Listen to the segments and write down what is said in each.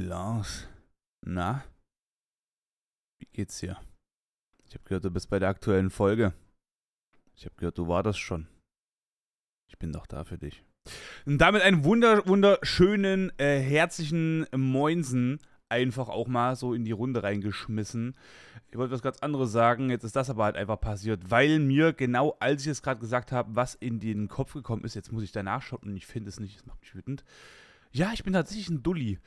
Lars, na? Wie geht's dir? Ich habe gehört, du bist bei der aktuellen Folge. Ich habe gehört, du wartest schon. Ich bin doch da für dich. Und damit einen wunder, wunderschönen, äh, herzlichen Moinsen einfach auch mal so in die Runde reingeschmissen. Ich wollte was ganz anderes sagen, jetzt ist das aber halt einfach passiert, weil mir genau als ich es gerade gesagt habe, was in den Kopf gekommen ist, jetzt muss ich danach schauen und ich finde es nicht, es macht mich wütend. Ja, ich bin tatsächlich ein Dulli.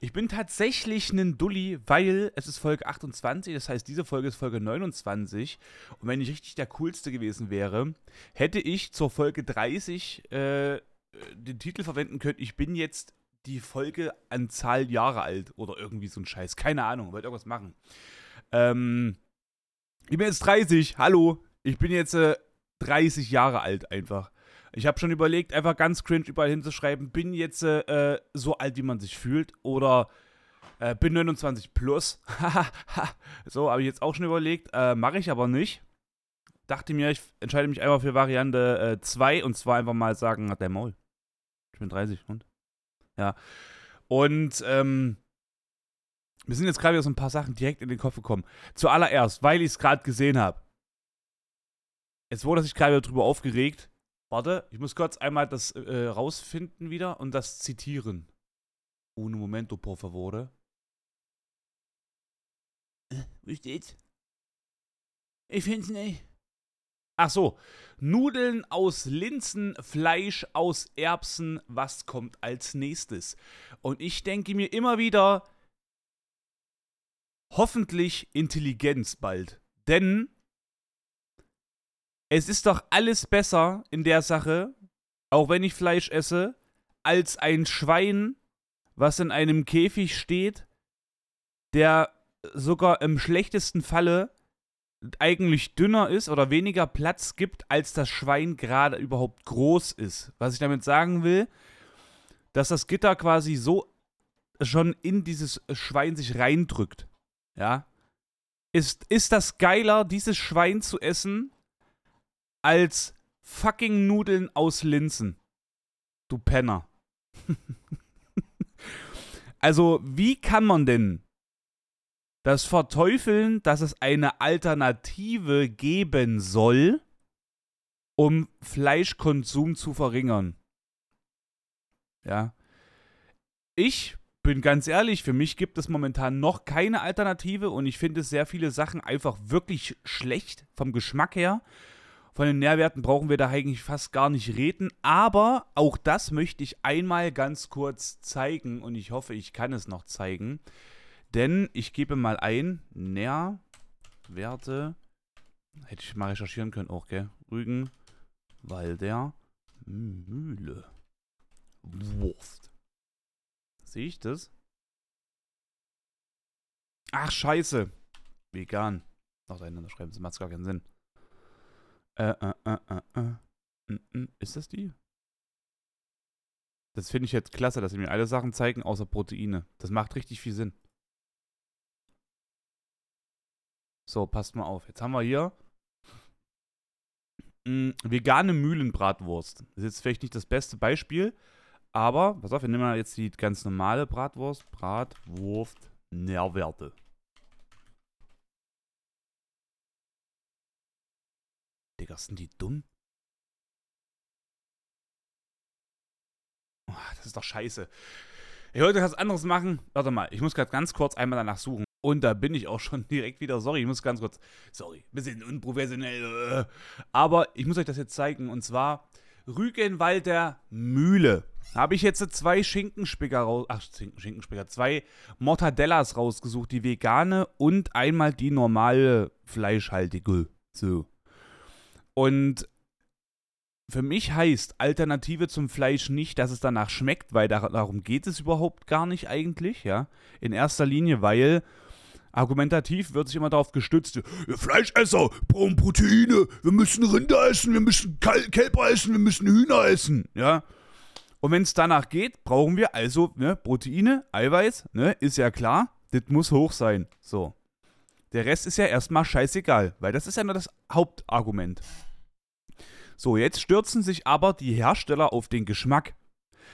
Ich bin tatsächlich ein Dulli, weil es ist Folge 28, das heißt, diese Folge ist Folge 29. Und wenn ich richtig der Coolste gewesen wäre, hätte ich zur Folge 30 äh, den Titel verwenden können, ich bin jetzt die Folge an Zahl Jahre alt oder irgendwie so ein Scheiß. Keine Ahnung, wollte irgendwas machen. Ähm, ich bin jetzt 30, hallo. Ich bin jetzt äh, 30 Jahre alt einfach. Ich habe schon überlegt, einfach ganz cringe überall hinzuschreiben, bin jetzt äh, so alt, wie man sich fühlt oder äh, bin 29 plus. so, habe ich jetzt auch schon überlegt. Äh, Mache ich aber nicht. Dachte mir, ich entscheide mich einfach für Variante 2 äh, und zwar einfach mal sagen, hat der Maul. Ich bin 30 und? Ja. Und, ähm, mir sind jetzt gerade wieder so ein paar Sachen direkt in den Kopf gekommen. Zuallererst, weil ich es gerade gesehen habe. Es wurde sich gerade wieder drüber aufgeregt, Warte, ich muss kurz einmal das äh, rausfinden wieder und das zitieren. Uno momento, por favore. Äh, wo steht's? Ich find's nicht. Ach so. Nudeln aus Linsen, Fleisch aus Erbsen. Was kommt als nächstes? Und ich denke mir immer wieder, hoffentlich Intelligenz bald. Denn es ist doch alles besser in der Sache, auch wenn ich Fleisch esse, als ein Schwein, was in einem Käfig steht, der sogar im schlechtesten Falle eigentlich dünner ist oder weniger Platz gibt, als das Schwein gerade überhaupt groß ist. Was ich damit sagen will, dass das Gitter quasi so schon in dieses Schwein sich reindrückt. Ja. Ist, ist das geiler, dieses Schwein zu essen, als fucking Nudeln aus Linsen. Du Penner. also, wie kann man denn das verteufeln, dass es eine Alternative geben soll, um Fleischkonsum zu verringern? Ja. Ich bin ganz ehrlich, für mich gibt es momentan noch keine Alternative und ich finde sehr viele Sachen einfach wirklich schlecht vom Geschmack her. Von den Nährwerten brauchen wir da eigentlich fast gar nicht reden. Aber auch das möchte ich einmal ganz kurz zeigen und ich hoffe, ich kann es noch zeigen. Denn ich gebe mal ein Nährwerte. Hätte ich mal recherchieren können auch, gell? Rügen, Walder, Mühle. Wurst. Sehe ich das? Ach, scheiße. Vegan. Noch dahinter schreiben, das macht gar keinen Sinn. Äh, äh, äh, äh, äh. Ist das die? Das finde ich jetzt klasse, dass sie mir alle Sachen zeigen, außer Proteine. Das macht richtig viel Sinn. So, passt mal auf. Jetzt haben wir hier mh, vegane Mühlenbratwurst. Das ist jetzt vielleicht nicht das beste Beispiel, aber, pass auf, wir nehmen jetzt die ganz normale Bratwurst. Bratwurst Nährwerte. Digga, sind die dumm? Oh, das ist doch scheiße. Ich wollte was anderes machen. Warte mal, ich muss gerade ganz kurz einmal danach suchen. Und da bin ich auch schon direkt wieder. Sorry, ich muss ganz kurz. Sorry, bisschen unprofessionell. Äh. Aber ich muss euch das jetzt zeigen. Und zwar Rügenwalder Mühle. Habe ich jetzt zwei Schinkenspicker raus. Ach, Schinkenspicker. Zwei Mortadellas rausgesucht. Die vegane und einmal die normale fleischhaltige. So. Und für mich heißt Alternative zum Fleisch nicht, dass es danach schmeckt, weil darum geht es überhaupt gar nicht eigentlich, ja. In erster Linie, weil argumentativ wird sich immer darauf gestützt, wir Fleischesser brauchen Proteine, wir müssen Rinder essen, wir müssen Kälber essen, wir müssen Hühner essen, ja. Und wenn es danach geht, brauchen wir also ne, Proteine, Eiweiß, ne, ist ja klar, das muss hoch sein. So. Der Rest ist ja erstmal scheißegal, weil das ist ja nur das Hauptargument. So, jetzt stürzen sich aber die Hersteller auf den Geschmack.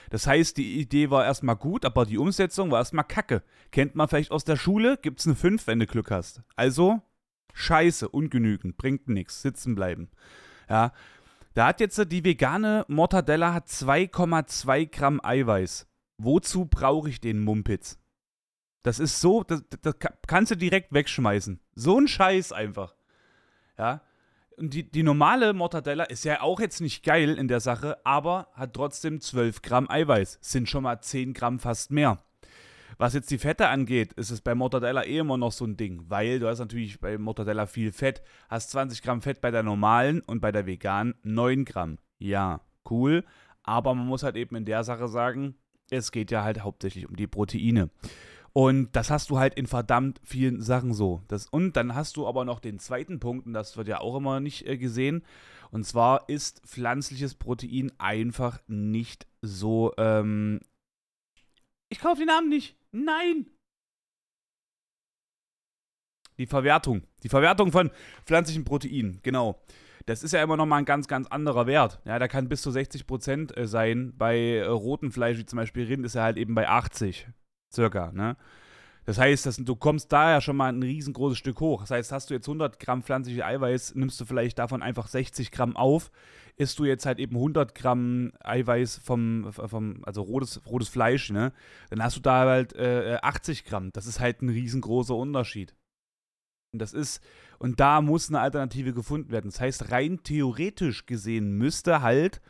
Das heißt, die Idee war erstmal gut, aber die Umsetzung war erstmal kacke. Kennt man vielleicht aus der Schule? Gibt's eine 5, wenn du Glück hast. Also, scheiße, ungenügend, bringt nichts, sitzen bleiben. Ja. Da hat jetzt die vegane Mortadella hat 2,2 Gramm Eiweiß. Wozu brauche ich den Mumpitz? Das ist so, das, das kannst du direkt wegschmeißen. So ein Scheiß einfach. Ja. Und die, die normale Mortadella ist ja auch jetzt nicht geil in der Sache, aber hat trotzdem 12 Gramm Eiweiß. Sind schon mal 10 Gramm fast mehr. Was jetzt die Fette angeht, ist es bei Mortadella eh immer noch so ein Ding, weil du hast natürlich bei Mortadella viel Fett, hast 20 Gramm Fett bei der normalen und bei der veganen 9 Gramm. Ja, cool, aber man muss halt eben in der Sache sagen, es geht ja halt hauptsächlich um die Proteine. Und das hast du halt in verdammt vielen Sachen so. Das, und dann hast du aber noch den zweiten Punkt, und das wird ja auch immer nicht äh, gesehen. Und zwar ist pflanzliches Protein einfach nicht so. Ähm ich kaufe den Namen nicht. Nein! Die Verwertung. Die Verwertung von pflanzlichen Proteinen, genau. Das ist ja immer nochmal ein ganz, ganz anderer Wert. Ja, da kann bis zu 60% äh, sein. Bei äh, rotem Fleisch, wie zum Beispiel Rind, ist er halt eben bei 80 circa. Ne? Das heißt, das, du kommst da ja schon mal ein riesengroßes Stück hoch. Das heißt, hast du jetzt 100 Gramm pflanzliche Eiweiß, nimmst du vielleicht davon einfach 60 Gramm auf. Isst du jetzt halt eben 100 Gramm Eiweiß vom, vom also rotes, rotes Fleisch, ne? Dann hast du da halt äh, 80 Gramm. Das ist halt ein riesengroßer Unterschied. Und das ist, und da muss eine Alternative gefunden werden. Das heißt, rein theoretisch gesehen müsste halt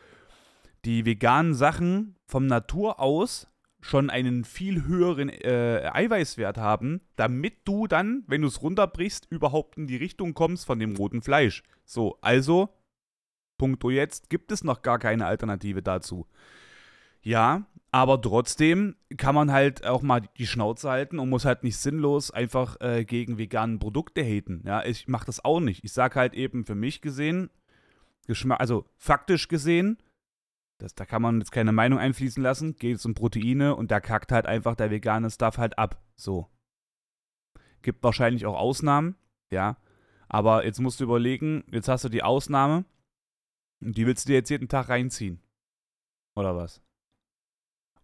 die veganen Sachen vom Natur aus schon einen viel höheren äh, Eiweißwert haben, damit du dann, wenn du es runterbrichst, überhaupt in die Richtung kommst von dem roten Fleisch. So, also, punkto jetzt, gibt es noch gar keine Alternative dazu. Ja, aber trotzdem kann man halt auch mal die Schnauze halten und muss halt nicht sinnlos einfach äh, gegen veganen Produkte haten. Ja, ich mache das auch nicht. Ich sage halt eben für mich gesehen, Geschmack, also faktisch gesehen, das, da kann man jetzt keine Meinung einfließen lassen. Geht es um Proteine und da kackt halt einfach der vegane Stuff halt ab. So. Gibt wahrscheinlich auch Ausnahmen, ja. Aber jetzt musst du überlegen, jetzt hast du die Ausnahme und die willst du dir jetzt jeden Tag reinziehen. Oder was?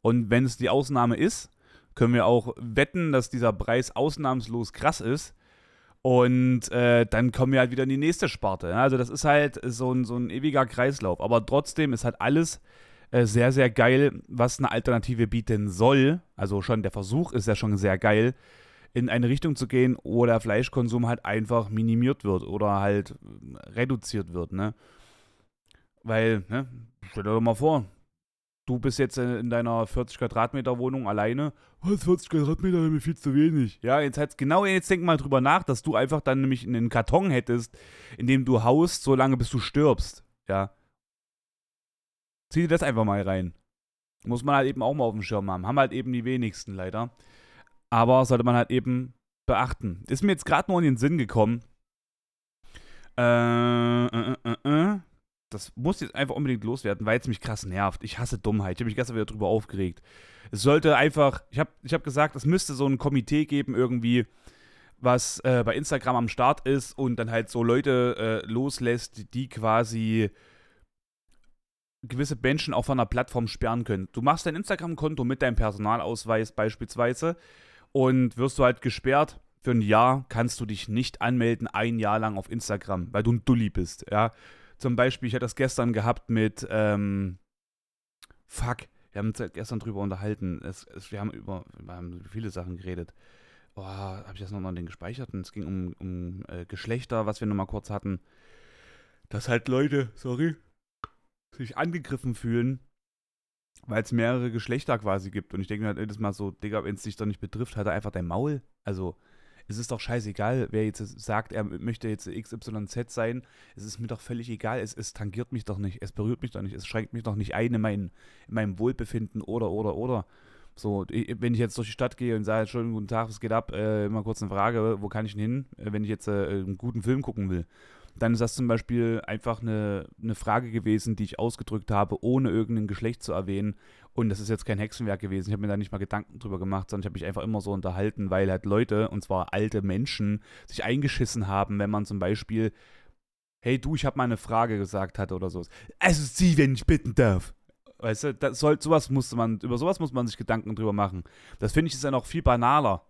Und wenn es die Ausnahme ist, können wir auch wetten, dass dieser Preis ausnahmslos krass ist. Und äh, dann kommen wir halt wieder in die nächste Sparte. Also das ist halt so ein, so ein ewiger Kreislauf. Aber trotzdem ist halt alles äh, sehr, sehr geil, was eine Alternative bieten soll. Also schon der Versuch ist ja schon sehr geil, in eine Richtung zu gehen, wo der Fleischkonsum halt einfach minimiert wird oder halt reduziert wird. Ne? Weil, ne, stell dir doch mal vor, du bist jetzt in deiner 40 Quadratmeter Wohnung alleine. Was, 40 Quadratmeter ist mir viel zu wenig. Ja, jetzt halt genau, jetzt denk mal drüber nach, dass du einfach dann nämlich einen Karton hättest, in dem du haust, so lange bis du stirbst. Ja. Zieh dir das einfach mal rein. Muss man halt eben auch mal auf dem Schirm haben. Haben halt eben die wenigsten leider. Aber sollte man halt eben beachten. Ist mir jetzt gerade nur in den Sinn gekommen. Äh, äh, äh, äh das muss jetzt einfach unbedingt loswerden, weil es mich krass nervt. Ich hasse Dummheit. Ich habe mich gestern wieder drüber aufgeregt. Es sollte einfach, ich habe ich hab gesagt, es müsste so ein Komitee geben, irgendwie, was äh, bei Instagram am Start ist und dann halt so Leute äh, loslässt, die quasi gewisse Menschen auch von einer Plattform sperren können. Du machst dein Instagram-Konto mit deinem Personalausweis beispielsweise und wirst du halt gesperrt. Für ein Jahr kannst du dich nicht anmelden, ein Jahr lang auf Instagram, weil du ein Dulli bist, ja. Zum Beispiel, ich hatte das gestern gehabt mit, ähm, fuck, wir haben uns gestern drüber unterhalten. Es, es, wir haben über, wir haben viele Sachen geredet. Oh, habe ich das noch mal den gespeicherten? Es ging um, um äh, Geschlechter, was wir noch mal kurz hatten. Dass halt Leute, sorry, sich angegriffen fühlen, weil es mehrere Geschlechter quasi gibt. Und ich denke mir halt jedes Mal so, Digga, wenn es dich doch nicht betrifft, er einfach dein Maul. Also, es ist doch scheißegal, wer jetzt sagt, er möchte jetzt XYZ sein. Es ist mir doch völlig egal. Es, es tangiert mich doch nicht. Es berührt mich doch nicht. Es schränkt mich doch nicht ein in, mein, in meinem Wohlbefinden oder, oder, oder. So, wenn ich jetzt durch die Stadt gehe und sage, schönen guten Tag, was geht ab? Äh, mal kurz eine Frage, wo kann ich denn hin, äh, wenn ich jetzt äh, einen guten Film gucken will? Dann ist das zum Beispiel einfach eine, eine Frage gewesen, die ich ausgedrückt habe, ohne irgendein Geschlecht zu erwähnen. Und das ist jetzt kein Hexenwerk gewesen. Ich habe mir da nicht mal Gedanken drüber gemacht, sondern ich habe mich einfach immer so unterhalten, weil halt Leute, und zwar alte Menschen, sich eingeschissen haben, wenn man zum Beispiel, hey du, ich habe mal eine Frage gesagt hatte oder so. Also sie, wenn ich bitten darf. Weißt du, das soll, sowas musste man, über sowas muss man sich Gedanken drüber machen. Das finde ich ist ja noch viel banaler.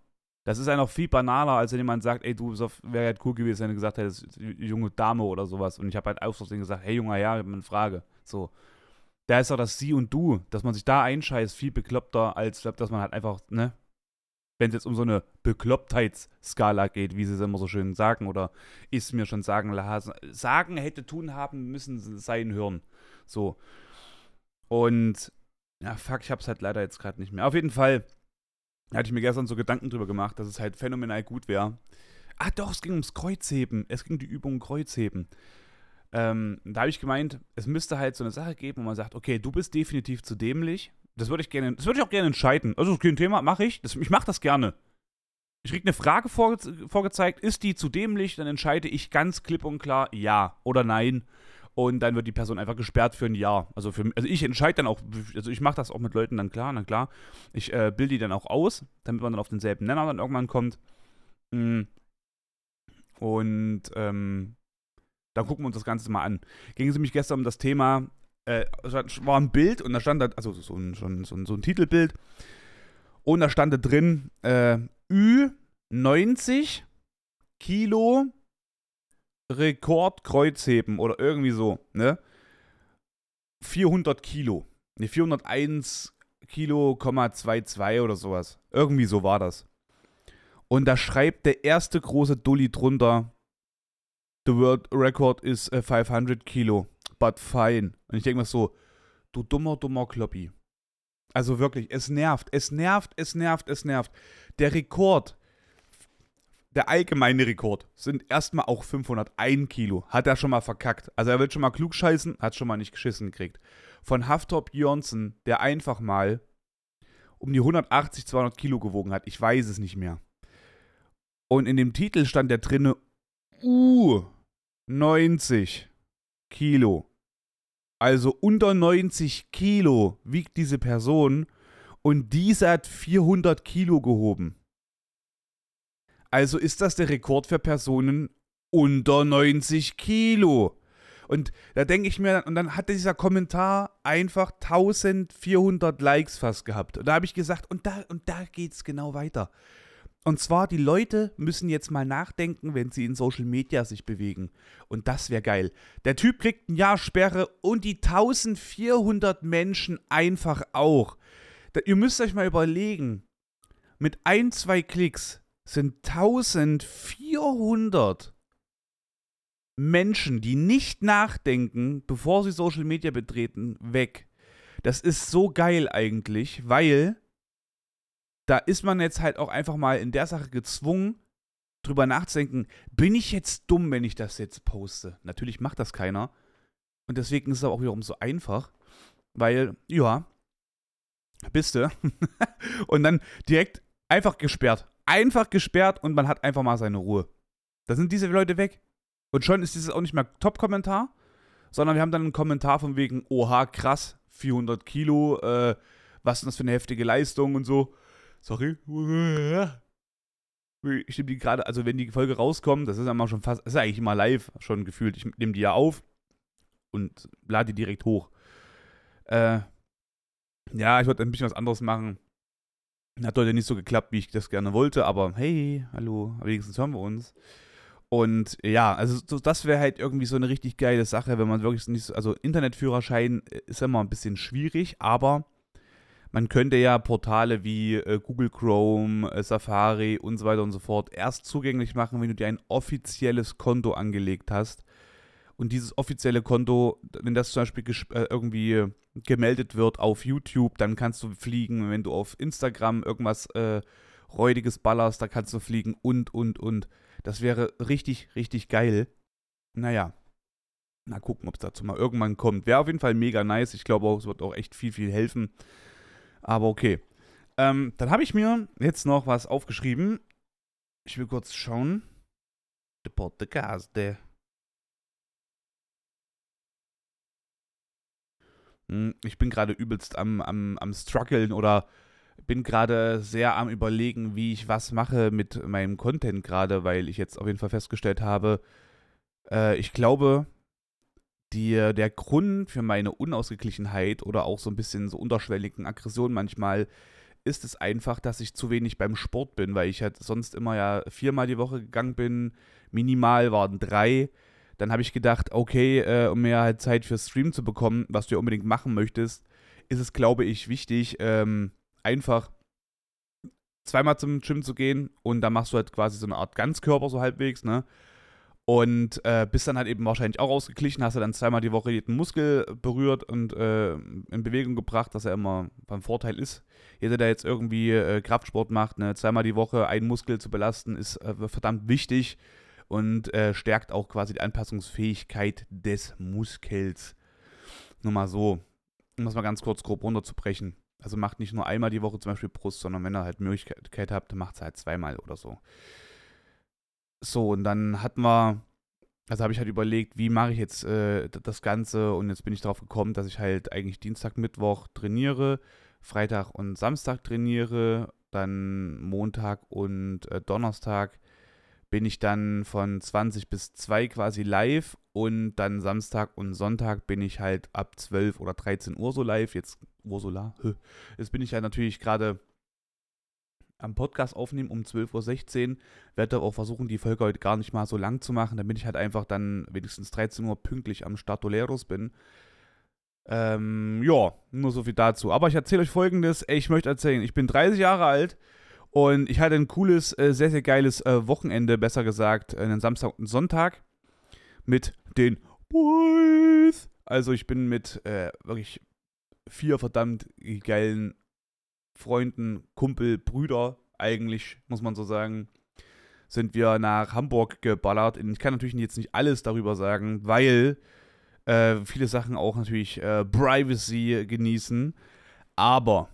Das ist ja noch viel banaler, als wenn jemand sagt, ey, du, wäre halt cool gewesen, wenn du gesagt hättest, junge Dame oder sowas. Und ich habe halt aus gesagt, hey, junger Herr, ich habe eine Frage. So. Da ist doch das Sie und Du, dass man sich da einscheißt, viel bekloppter, als dass man halt einfach, ne, wenn es jetzt um so eine Beklopptheitsskala geht, wie sie es immer so schön sagen, oder ist mir schon sagen lassen, sagen hätte tun haben müssen sein hören. So. Und ja, fuck, ich hab's halt leider jetzt gerade nicht mehr. Auf jeden Fall hatte ich mir gestern so Gedanken drüber gemacht, dass es halt phänomenal gut wäre. Ah, doch, es ging ums Kreuzheben. Es ging die Übung Kreuzheben. Ähm, da habe ich gemeint, es müsste halt so eine Sache geben, wo man sagt, okay, du bist definitiv zu dämlich. Das würde ich gerne, das würde ich auch gerne entscheiden. Also, kein Thema, mache ich. Das, ich mache das gerne. Ich kriege eine Frage vorge vorgezeigt, ist die zu dämlich? Dann entscheide ich ganz klipp und klar ja oder nein und dann wird die Person einfach gesperrt für ein Jahr. Also, für, also ich entscheide dann auch, also ich mache das auch mit Leuten dann klar, na klar. Ich äh, bilde die dann auch aus, damit man dann auf denselben Nenner dann irgendwann kommt. Mm. Und ähm, dann gucken wir uns das Ganze mal an. Ging es mich gestern um das Thema, äh, war ein Bild und da stand da, also so ein, schon, so ein, so ein Titelbild. Und da stand da drin, äh, Ü90 Kilo Rekordkreuzheben oder irgendwie so, ne? 400 Kilo. Ne, 401 Kilo, 22 oder sowas. Irgendwie so war das. Und da schreibt der erste große Dulli drunter, The world record is 500 Kilo, but fine. Und ich denke mir so, du dummer, dummer Kloppi. Also wirklich, es nervt, es nervt, es nervt, es nervt. Der Rekord der allgemeine Rekord sind erstmal auch 501 Kilo. Hat er schon mal verkackt. Also er wird schon mal klug scheißen, hat schon mal nicht geschissen gekriegt. Von Haftop Jonsson, der einfach mal um die 180, 200 Kilo gewogen hat. Ich weiß es nicht mehr. Und in dem Titel stand der drinne Uh, 90 Kilo. Also unter 90 Kilo wiegt diese Person und diese hat 400 Kilo gehoben. Also ist das der Rekord für Personen unter 90 Kilo. Und da denke ich mir, und dann hatte dieser Kommentar einfach 1400 Likes fast gehabt. Und da habe ich gesagt, und da, und da geht es genau weiter. Und zwar, die Leute müssen jetzt mal nachdenken, wenn sie in Social Media sich bewegen. Und das wäre geil. Der Typ kriegt ein Jahr Sperre und die 1400 Menschen einfach auch. Da, ihr müsst euch mal überlegen, mit ein, zwei Klicks sind 1400 Menschen, die nicht nachdenken, bevor sie Social Media betreten, weg. Das ist so geil eigentlich, weil da ist man jetzt halt auch einfach mal in der Sache gezwungen, drüber nachzudenken, bin ich jetzt dumm, wenn ich das jetzt poste? Natürlich macht das keiner. Und deswegen ist es auch wiederum so einfach, weil, ja, bist du. und dann direkt einfach gesperrt einfach gesperrt und man hat einfach mal seine Ruhe. Da sind diese Leute weg. Und schon ist dieses auch nicht mehr Top-Kommentar, sondern wir haben dann einen Kommentar von wegen, oha, krass, 400 Kilo, äh, was ist das für eine heftige Leistung und so. Sorry. Ich nehme die gerade, also wenn die Folge rauskommt, das ist ja schon fast, das ist eigentlich immer live schon gefühlt. Ich nehme die ja auf und lade die direkt hoch. Äh, ja, ich wollte ein bisschen was anderes machen. Hat heute nicht so geklappt, wie ich das gerne wollte, aber hey, hallo, wenigstens hören wir uns. Und ja, also so, das wäre halt irgendwie so eine richtig geile Sache, wenn man wirklich nicht so, also Internetführerschein ist immer ein bisschen schwierig, aber man könnte ja Portale wie äh, Google Chrome, äh, Safari und so weiter und so fort erst zugänglich machen, wenn du dir ein offizielles Konto angelegt hast. Und dieses offizielle Konto, wenn das zum Beispiel äh, irgendwie gemeldet wird auf YouTube, dann kannst du fliegen. Wenn du auf Instagram irgendwas äh, Räudiges ballerst, da kannst du fliegen und, und, und. Das wäre richtig, richtig geil. Naja. Mal gucken, ob es dazu mal irgendwann kommt. Wäre auf jeden Fall mega nice. Ich glaube auch, es wird auch echt viel, viel helfen. Aber okay. Ähm, dann habe ich mir jetzt noch was aufgeschrieben. Ich will kurz schauen. Der Podcast, der. Ich bin gerade übelst am, am, am struggeln oder bin gerade sehr am überlegen, wie ich was mache mit meinem Content gerade, weil ich jetzt auf jeden Fall festgestellt habe, äh, ich glaube, die, der Grund für meine Unausgeglichenheit oder auch so ein bisschen so unterschwelligen Aggression manchmal ist es einfach, dass ich zu wenig beim Sport bin, weil ich halt sonst immer ja viermal die Woche gegangen bin, minimal waren drei. Dann habe ich gedacht, okay, äh, um mehr halt Zeit für Stream zu bekommen, was du ja unbedingt machen möchtest, ist es, glaube ich, wichtig, ähm, einfach zweimal zum Gym zu gehen und dann machst du halt quasi so eine Art Ganzkörper so halbwegs, ne? Und äh, bist dann halt eben wahrscheinlich auch ausgeglichen, hast du dann zweimal die Woche jeden Muskel berührt und äh, in Bewegung gebracht, was ja immer beim Vorteil ist. Jeder, der jetzt irgendwie äh, Kraftsport macht, ne, zweimal die Woche einen Muskel zu belasten, ist äh, verdammt wichtig und äh, stärkt auch quasi die Anpassungsfähigkeit des Muskels. Nur mal so, um das mal ganz kurz grob runterzubrechen. Also macht nicht nur einmal die Woche zum Beispiel Brust, sondern wenn ihr halt Möglichkeit habt, macht es halt zweimal oder so. So, und dann hatten wir, also habe ich halt überlegt, wie mache ich jetzt äh, das Ganze und jetzt bin ich darauf gekommen, dass ich halt eigentlich Dienstag, Mittwoch trainiere, Freitag und Samstag trainiere, dann Montag und äh, Donnerstag bin ich dann von 20 bis 2 quasi live und dann Samstag und Sonntag bin ich halt ab 12 oder 13 Uhr so live. Jetzt Ursula. Jetzt bin ich ja natürlich gerade am Podcast aufnehmen um 12.16 Uhr. Werde auch versuchen, die Folge heute gar nicht mal so lang zu machen, damit ich halt einfach dann wenigstens 13 Uhr pünktlich am Startoleros bin. Ähm, ja, nur so viel dazu. Aber ich erzähle euch folgendes. Ich möchte erzählen, ich bin 30 Jahre alt und ich hatte ein cooles, äh, sehr, sehr geiles äh, Wochenende, besser gesagt, einen Samstag und Sonntag mit den Boys. Also ich bin mit äh, wirklich vier verdammt geilen Freunden, Kumpel, Brüder eigentlich, muss man so sagen, sind wir nach Hamburg geballert. Ich kann natürlich jetzt nicht alles darüber sagen, weil äh, viele Sachen auch natürlich äh, Privacy genießen. Aber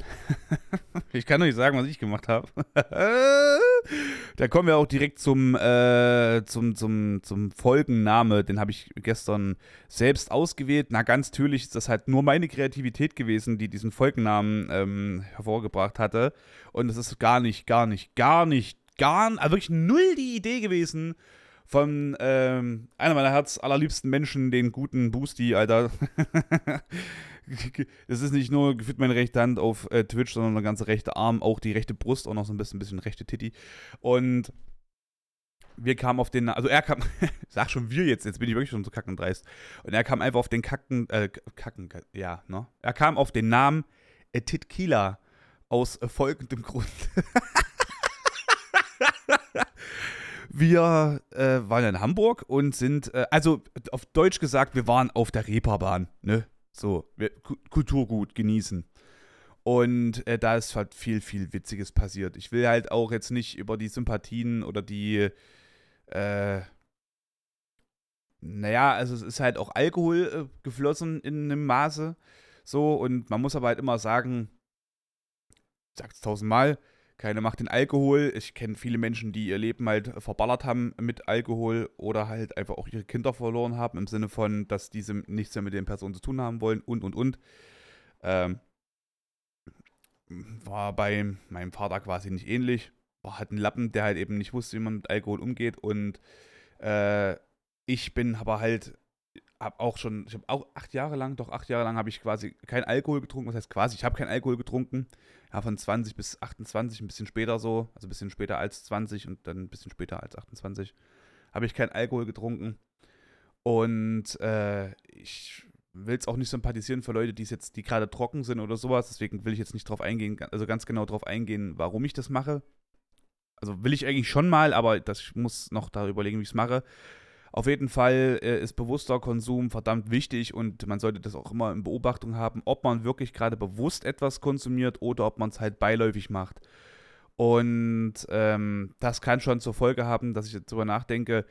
ich kann euch sagen, was ich gemacht habe. da kommen wir auch direkt zum, äh, zum, zum, zum Folgenname. Den habe ich gestern selbst ausgewählt. Na, ganz natürlich ist das halt nur meine Kreativität gewesen, die diesen Folgennamen ähm, hervorgebracht hatte. Und es ist gar nicht, gar nicht, gar nicht, gar, also wirklich null die Idee gewesen von ähm, einer meiner Herz allerliebsten Menschen, den guten Boosty, Alter. das ist nicht nur gefühlt meine rechte Hand auf äh, Twitch, sondern der ganze rechte Arm, auch die rechte Brust, auch noch so ein bisschen, bisschen rechte Titty. Und wir kamen auf den, also er kam, sag schon wir jetzt, jetzt bin ich wirklich schon so kacken dreist. Und er kam einfach auf den Kacken, äh, Kacken, ja, ne? Er kam auf den Namen äh, Titkila aus äh, folgendem Grund. wir äh, waren in Hamburg und sind, äh, also auf Deutsch gesagt, wir waren auf der Reeperbahn, ne? So, Kulturgut genießen. Und äh, da ist halt viel, viel Witziges passiert. Ich will halt auch jetzt nicht über die Sympathien oder die, äh, naja, also es ist halt auch Alkohol äh, geflossen in einem Maße. So, und man muss aber halt immer sagen, ich sag's tausendmal, keine Macht den Alkohol. Ich kenne viele Menschen, die ihr Leben halt verballert haben mit Alkohol oder halt einfach auch ihre Kinder verloren haben, im Sinne von, dass diese nichts mehr mit den Personen zu tun haben wollen und und und. Ähm, war bei meinem Vater quasi nicht ähnlich. War halt ein Lappen, der halt eben nicht wusste, wie man mit Alkohol umgeht. Und äh, ich bin aber halt, hab auch schon, ich habe auch acht Jahre lang, doch acht Jahre lang habe ich quasi kein Alkohol getrunken. Was heißt quasi, ich habe kein Alkohol getrunken ja, von 20 bis 28, ein bisschen später so, also ein bisschen später als 20 und dann ein bisschen später als 28, habe ich keinen Alkohol getrunken. Und äh, ich will es auch nicht sympathisieren für Leute, die jetzt, die gerade trocken sind oder sowas. Deswegen will ich jetzt nicht drauf eingehen, also ganz genau drauf eingehen, warum ich das mache. Also will ich eigentlich schon mal, aber das, ich muss noch da überlegen, wie ich es mache. Auf jeden Fall äh, ist bewusster Konsum verdammt wichtig und man sollte das auch immer in Beobachtung haben, ob man wirklich gerade bewusst etwas konsumiert oder ob man es halt beiläufig macht. Und ähm, das kann schon zur Folge haben, dass ich jetzt darüber nachdenke,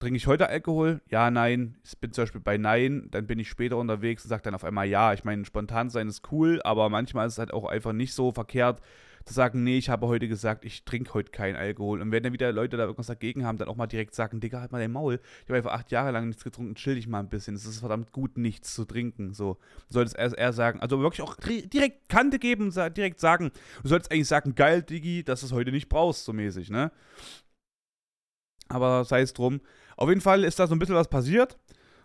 trinke ich heute Alkohol? Ja, nein. Ich bin zum Beispiel bei Nein, dann bin ich später unterwegs und sage dann auf einmal Ja. Ich meine, spontan sein ist cool, aber manchmal ist es halt auch einfach nicht so verkehrt, zu sagen, nee, ich habe heute gesagt, ich trinke heute keinen Alkohol. Und wenn dann wieder Leute da irgendwas dagegen haben, dann auch mal direkt sagen, Digga, halt mal den Maul. Ich habe einfach acht Jahre lang nichts getrunken, chill dich mal ein bisschen. Es ist verdammt gut, nichts zu trinken. So, du solltest erst eher sagen, also wirklich auch direkt Kante geben, direkt sagen. Du solltest eigentlich sagen, geil, Diggi, dass du es heute nicht brauchst, so mäßig, ne? Aber sei es drum. Auf jeden Fall ist da so ein bisschen was passiert.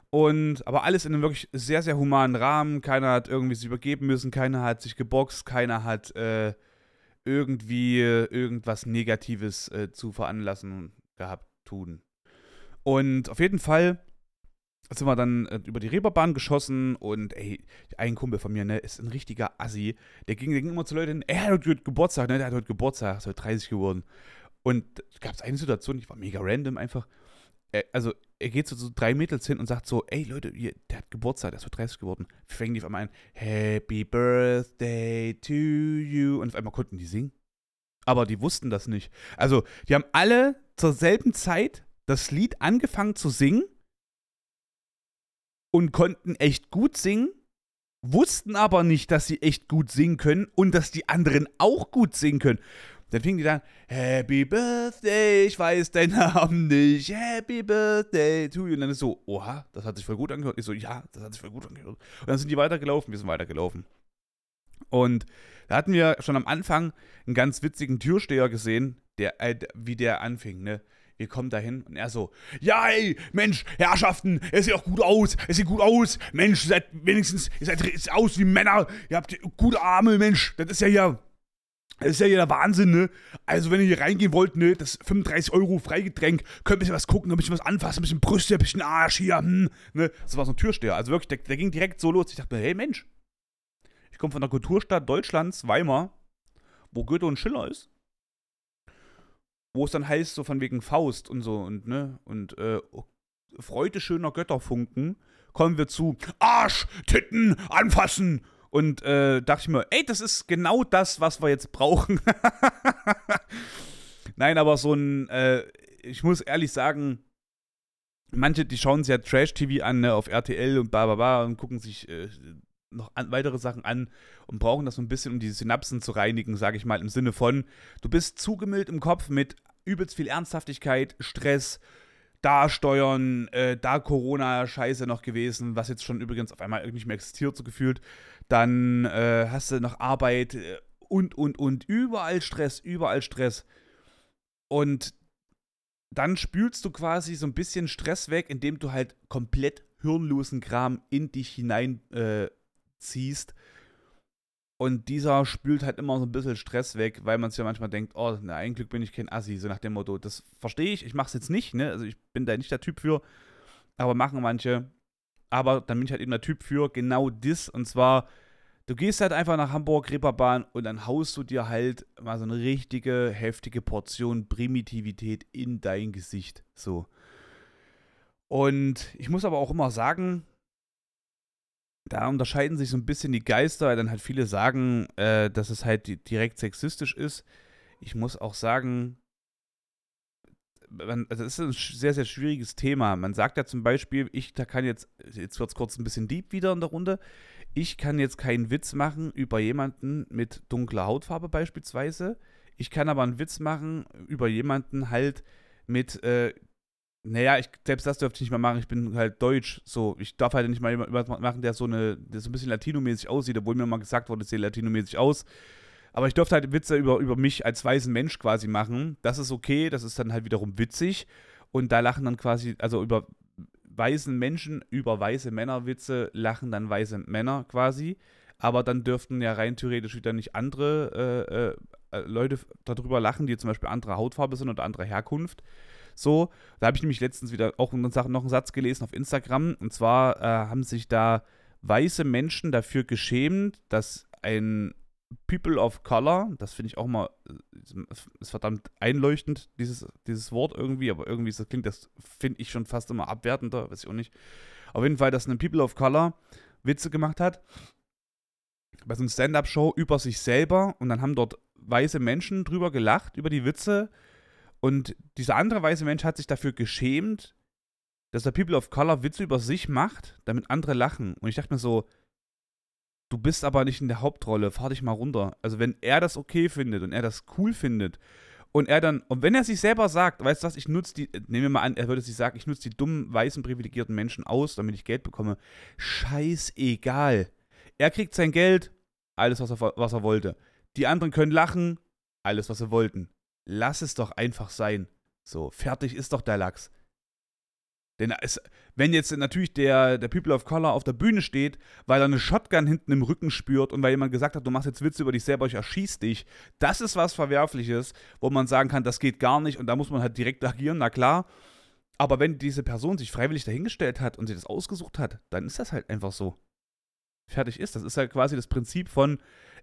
Und, aber alles in einem wirklich sehr, sehr humanen Rahmen. Keiner hat irgendwie sich übergeben müssen, keiner hat sich geboxt, keiner hat äh, irgendwie irgendwas Negatives äh, zu veranlassen gehabt, tun. Und auf jeden Fall sind wir dann äh, über die Reeperbahn geschossen und ey, ein Kumpel von mir, ne, ist ein richtiger Assi. Der ging, der ging immer zu Leuten, er hat heute Geburtstag, ne, der hat heute Geburtstag, ist heute 30 geworden. Und gab es eine Situation, die war mega random einfach. Er, also, er geht so, so drei Mädels hin und sagt so, ey Leute, hier, der hat Geburtstag, der ist heute 30 geworden. Fängen die auf einmal an, Happy Birthday to you. Und auf einmal konnten die singen. Aber die wussten das nicht. Also, die haben alle zur selben Zeit das Lied angefangen zu singen und konnten echt gut singen, wussten aber nicht, dass sie echt gut singen können und dass die anderen auch gut singen können. Dann fingen die dann, Happy Birthday, ich weiß deinen Namen nicht, Happy Birthday to you. Und dann ist so, oha, das hat sich voll gut angehört. Ich so, ja, das hat sich voll gut angehört. Und dann sind die weitergelaufen, wir sind weitergelaufen. Und da hatten wir schon am Anfang einen ganz witzigen Türsteher gesehen, der, äh, wie der anfing, ne? Wir kommen dahin und er so, ja, ey, Mensch, Herrschaften, es sieht auch gut aus, es sieht gut aus, Mensch, ihr seid wenigstens, ihr seid aus wie Männer, ihr habt gute Arme, Mensch, das ist ja hier, das ist ja der Wahnsinn, ne? Also, wenn ihr hier reingehen wollt, ne, das 35 Euro Freigetränk, könnt ein bisschen was gucken, ein bisschen was anfassen, ein bisschen Brüste, ein bisschen Arsch hier, hm, ne? Das war so ein Türsteher. Also wirklich, der, der ging direkt so los. Ich dachte mir, hey Mensch, ich komme von der Kulturstadt Deutschlands, Weimar, wo Goethe und Schiller ist wo es dann heißt, so von wegen Faust und so und, ne, und, äh, Freude schöner Götterfunken, kommen wir zu Arsch, Titten, anfassen. Und äh, dachte ich mir, ey, das ist genau das, was wir jetzt brauchen. Nein, aber so ein, äh, ich muss ehrlich sagen, manche, die schauen sich ja Trash-TV an, ne, auf RTL und bla bla bla und gucken sich äh, noch an, weitere Sachen an und brauchen das so ein bisschen, um die Synapsen zu reinigen, sage ich mal, im Sinne von, du bist zugemüllt im Kopf mit übelst viel Ernsthaftigkeit, Stress, da Steuern, äh, da Corona-Scheiße noch gewesen, was jetzt schon übrigens auf einmal nicht mehr existiert, so gefühlt. Dann äh, hast du noch Arbeit äh, und, und, und. Überall Stress, überall Stress. Und dann spülst du quasi so ein bisschen Stress weg, indem du halt komplett hirnlosen Kram in dich hinein äh. Und dieser spült halt immer so ein bisschen Stress weg, weil man sich ja manchmal denkt, oh, na, ein Glück bin ich kein Assi, so nach dem Motto. Das verstehe ich, ich mache es jetzt nicht, ne? Also ich bin da nicht der Typ für, aber machen manche. Aber dann bin ich halt eben der Typ für genau das. Und zwar, du gehst halt einfach nach Hamburg, Reeperbahn und dann haust du dir halt mal so eine richtige, heftige Portion Primitivität in dein Gesicht. So. Und ich muss aber auch immer sagen, da unterscheiden sich so ein bisschen die Geister, weil dann halt viele sagen, äh, dass es halt direkt sexistisch ist. Ich muss auch sagen, man, also das ist ein sehr, sehr schwieriges Thema. Man sagt ja zum Beispiel, ich da kann jetzt, jetzt wird es kurz ein bisschen deep wieder in der Runde, ich kann jetzt keinen Witz machen über jemanden mit dunkler Hautfarbe beispielsweise. Ich kann aber einen Witz machen über jemanden halt mit äh, naja, ich, selbst das dürfte ich nicht mehr machen. Ich bin halt deutsch. So, ich darf halt nicht mal jemanden machen, der so eine, der so ein bisschen latinomäßig aussieht, obwohl mir mal gesagt wurde, es sieht latinomäßig aus. Aber ich durfte halt Witze über, über mich als weißen Mensch quasi machen. Das ist okay, das ist dann halt wiederum witzig. Und da lachen dann quasi, also über weißen Menschen, über weiße Männerwitze lachen dann weiße Männer quasi. Aber dann dürften ja rein theoretisch wieder nicht andere äh, äh, Leute darüber lachen, die zum Beispiel andere Hautfarbe sind oder andere Herkunft. So, da habe ich nämlich letztens wieder auch noch einen Satz gelesen auf Instagram. Und zwar äh, haben sich da weiße Menschen dafür geschämt, dass ein People of Color, das finde ich auch mal, äh, ist verdammt einleuchtend, dieses, dieses Wort irgendwie, aber irgendwie das klingt das, finde ich schon fast immer abwertender, weiß ich auch nicht. Auf jeden Fall, dass ein People of Color Witze gemacht hat bei so einer Stand-Up-Show über sich selber und dann haben dort weiße Menschen drüber gelacht, über die Witze und dieser andere weiße Mensch hat sich dafür geschämt, dass der People of Color Witze über sich macht, damit andere lachen. Und ich dachte mir so, du bist aber nicht in der Hauptrolle, fahr dich mal runter. Also wenn er das okay findet und er das cool findet und er dann, und wenn er sich selber sagt, weißt du was, ich nutze die, nehmen wir mal an, er würde sich sagen, ich nutze die dummen, weißen, privilegierten Menschen aus, damit ich Geld bekomme. Scheißegal. Er kriegt sein Geld, alles, was er, was er wollte. Die anderen können lachen, alles, was sie wollten lass es doch einfach sein. So, fertig ist doch der Lachs. Denn es, wenn jetzt natürlich der, der People of Color auf der Bühne steht, weil er eine Shotgun hinten im Rücken spürt und weil jemand gesagt hat, du machst jetzt Witze über dich selber, ich erschieß dich, das ist was Verwerfliches, wo man sagen kann, das geht gar nicht und da muss man halt direkt agieren, na klar. Aber wenn diese Person sich freiwillig dahingestellt hat und sie das ausgesucht hat, dann ist das halt einfach so. Fertig ist. Das ist halt quasi das Prinzip von,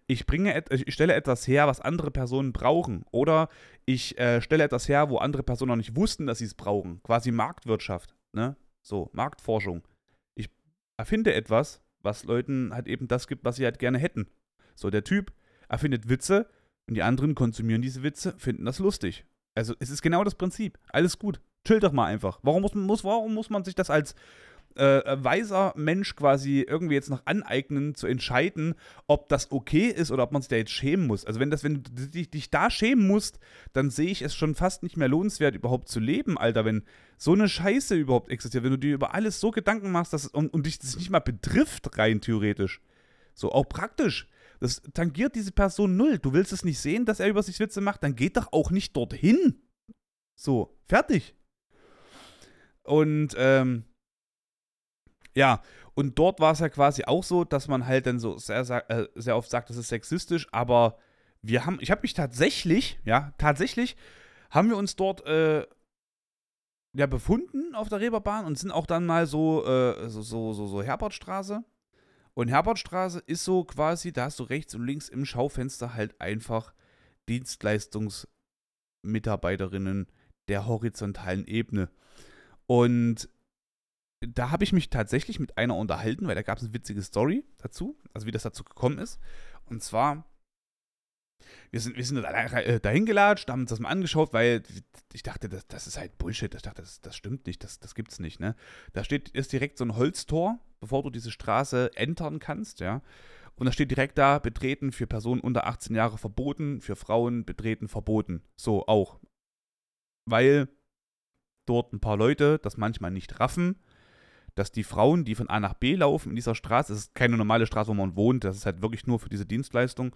ich bringe, ich stelle etwas her, was andere Personen brauchen. Oder ich äh, stelle etwas her, wo andere Personen noch nicht wussten, dass sie es brauchen. Quasi Marktwirtschaft. Ne? So, Marktforschung. Ich erfinde etwas, was Leuten halt eben das gibt, was sie halt gerne hätten. So, der Typ erfindet Witze und die anderen konsumieren diese Witze, finden das lustig. Also, es ist genau das Prinzip. Alles gut. Chill doch mal einfach. Warum muss, muss, warum muss man sich das als äh, weiser Mensch quasi irgendwie jetzt noch aneignen, zu entscheiden, ob das okay ist oder ob man sich da jetzt schämen muss. Also wenn das, wenn du dich, dich da schämen musst, dann sehe ich es schon fast nicht mehr lohnenswert, überhaupt zu leben, Alter, wenn so eine Scheiße überhaupt existiert, wenn du dir über alles so Gedanken machst, dass, und, und dich das nicht mal betrifft, rein theoretisch. So, auch praktisch. Das tangiert diese Person null. Du willst es nicht sehen, dass er über sich Witze macht, dann geht doch auch nicht dorthin. So, fertig. Und ähm, ja, und dort war es ja quasi auch so, dass man halt dann so sehr, äh, sehr oft sagt, das ist sexistisch, aber wir haben, ich habe mich tatsächlich, ja, tatsächlich haben wir uns dort äh, ja befunden auf der Reeperbahn und sind auch dann mal so, äh, so, so, so, so Herbertstraße. Und Herbertstraße ist so quasi, da hast du rechts und links im Schaufenster halt einfach Dienstleistungsmitarbeiterinnen der horizontalen Ebene. Und da habe ich mich tatsächlich mit einer unterhalten, weil da gab es eine witzige Story dazu, also wie das dazu gekommen ist. Und zwar, wir sind, wir sind äh, dahin gelatscht, haben uns das mal angeschaut, weil ich dachte, das, das ist halt Bullshit. Ich dachte, das, das stimmt nicht, das, das gibt's nicht, ne? Da steht, ist direkt so ein Holztor, bevor du diese Straße entern kannst, ja. Und da steht direkt da, betreten für Personen unter 18 Jahre verboten, für Frauen betreten verboten. So auch. Weil dort ein paar Leute das manchmal nicht raffen dass die Frauen, die von A nach B laufen in dieser Straße, das ist keine normale Straße, wo man wohnt, das ist halt wirklich nur für diese Dienstleistung,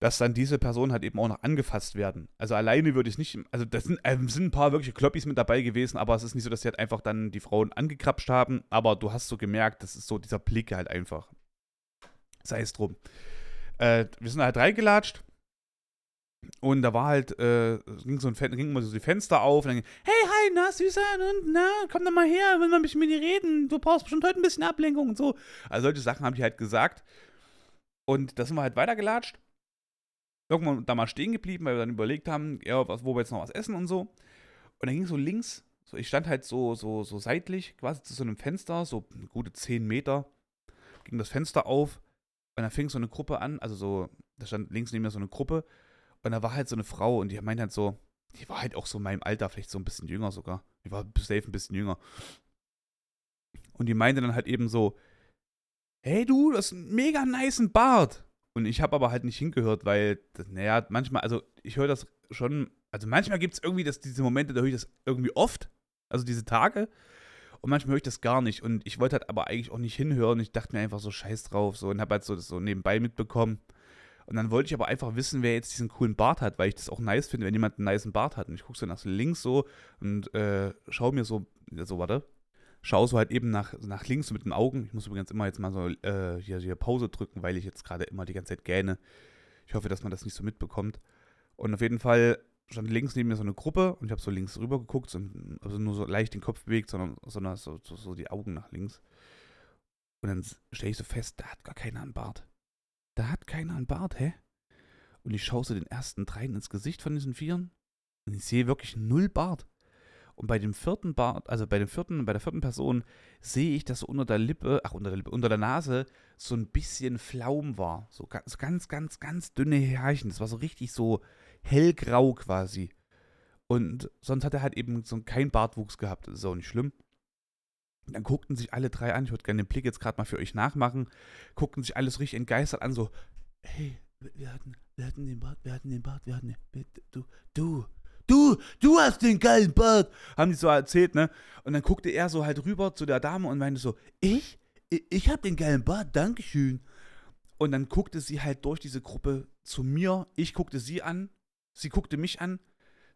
dass dann diese Personen halt eben auch noch angefasst werden. Also alleine würde ich nicht, also das sind, äh, sind ein paar wirkliche Kloppis mit dabei gewesen, aber es ist nicht so, dass sie halt einfach dann die Frauen angekrapscht haben, aber du hast so gemerkt, das ist so dieser Blick halt einfach. Sei es drum. Äh, wir sind halt reingelatscht und da war halt, äh, ging so ein ging immer so die Fenster auf und dann, hey, hi, na, Süßer, und na, komm doch mal her, will mal ein bisschen mit dir reden, du brauchst bestimmt heute ein bisschen Ablenkung und so. Also solche Sachen haben die halt gesagt. Und da sind wir halt weitergelatscht. Irgendwann da mal stehen geblieben, weil wir dann überlegt haben, ja, was, wo wir jetzt noch was essen und so. Und dann ging so links, so, ich stand halt so, so, so seitlich, quasi zu so einem Fenster, so gute 10 Meter, ging das Fenster auf und dann fing so eine Gruppe an, also so, da stand links neben mir so eine Gruppe und da war halt so eine Frau und die meinte halt so, die war halt auch so in meinem Alter, vielleicht so ein bisschen jünger sogar. Die war safe ein bisschen jünger. Und die meinte dann halt eben so, hey du, das ist ein mega nice Bart. Und ich habe aber halt nicht hingehört, weil, naja, manchmal, also ich höre das schon, also manchmal gibt es irgendwie das, diese Momente, da höre ich das irgendwie oft, also diese Tage. Und manchmal höre ich das gar nicht. Und ich wollte halt aber eigentlich auch nicht hinhören. Ich dachte mir einfach so scheiß drauf so und habe halt so das so nebenbei mitbekommen. Und dann wollte ich aber einfach wissen, wer jetzt diesen coolen Bart hat, weil ich das auch nice finde, wenn jemand einen niceen Bart hat. Und ich gucke so nach links so und äh, schaue mir so, so, warte, schaue so halt eben nach, nach links so mit den Augen. Ich muss übrigens immer jetzt mal so äh, hier, hier Pause drücken, weil ich jetzt gerade immer die ganze Zeit gähne. Ich hoffe, dass man das nicht so mitbekommt. Und auf jeden Fall stand links neben mir so eine Gruppe und ich habe so links rüber geguckt, so, also nur so leicht den Kopf bewegt, sondern, sondern so, so, so die Augen nach links. Und dann stelle ich so fest, da hat gar keiner einen Bart. Da hat keiner einen Bart, hä? Und ich schaue so den ersten dreien ins Gesicht von diesen Vieren und ich sehe wirklich null Bart. Und bei dem vierten Bart, also bei dem vierten, bei der vierten Person, sehe ich, dass so unter der Lippe, ach, unter der Lippe, unter der Nase so ein bisschen Flaum war. So ganz, ganz, ganz, ganz dünne Härchen. Das war so richtig so hellgrau quasi. Und sonst hat er halt eben so keinen Bartwuchs gehabt. Das ist auch nicht schlimm. Und dann guckten sich alle drei an, ich würde gerne den Blick jetzt gerade mal für euch nachmachen, guckten sich alles richtig entgeistert an, so, hey, wir hatten, wir hatten den Bart, wir hatten den Bart, wir hatten den, du, du, du, du hast den geilen Bart, haben die so erzählt, ne? Und dann guckte er so halt rüber zu der Dame und meinte so, ich? Ich, ich hab den geilen Bart, Dankeschön. Und dann guckte sie halt durch diese Gruppe zu mir, ich guckte sie an, sie guckte mich an,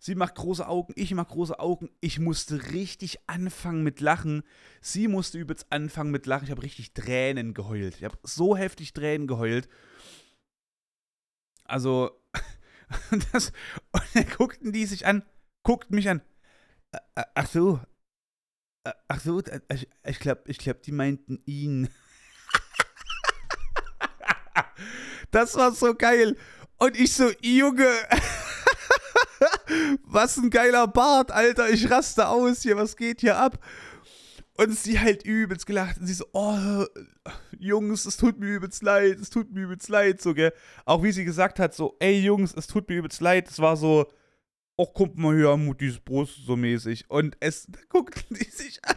Sie macht große Augen, ich mach große Augen. Ich musste richtig anfangen mit Lachen. Sie musste übelst anfangen mit Lachen. Ich habe richtig Tränen geheult. Ich habe so heftig Tränen geheult. Also, das, und dann guckten die sich an, guckten mich an. Ach so. Ach so, ich, ich glaube, ich glaub, die meinten ihn. Das war so geil. Und ich so, Junge. was ein geiler Bart, Alter. Ich raste aus hier. Was geht hier ab? Und sie halt übelst gelacht. Und sie so, oh, Jungs, es tut mir übelst leid. Es tut mir übelst leid. So, gell. Auch wie sie gesagt hat, so, ey, Jungs, es tut mir übelst leid. Es war so, ach, guck mal hier, Mutis Brust, so mäßig. Und es guckten die sich an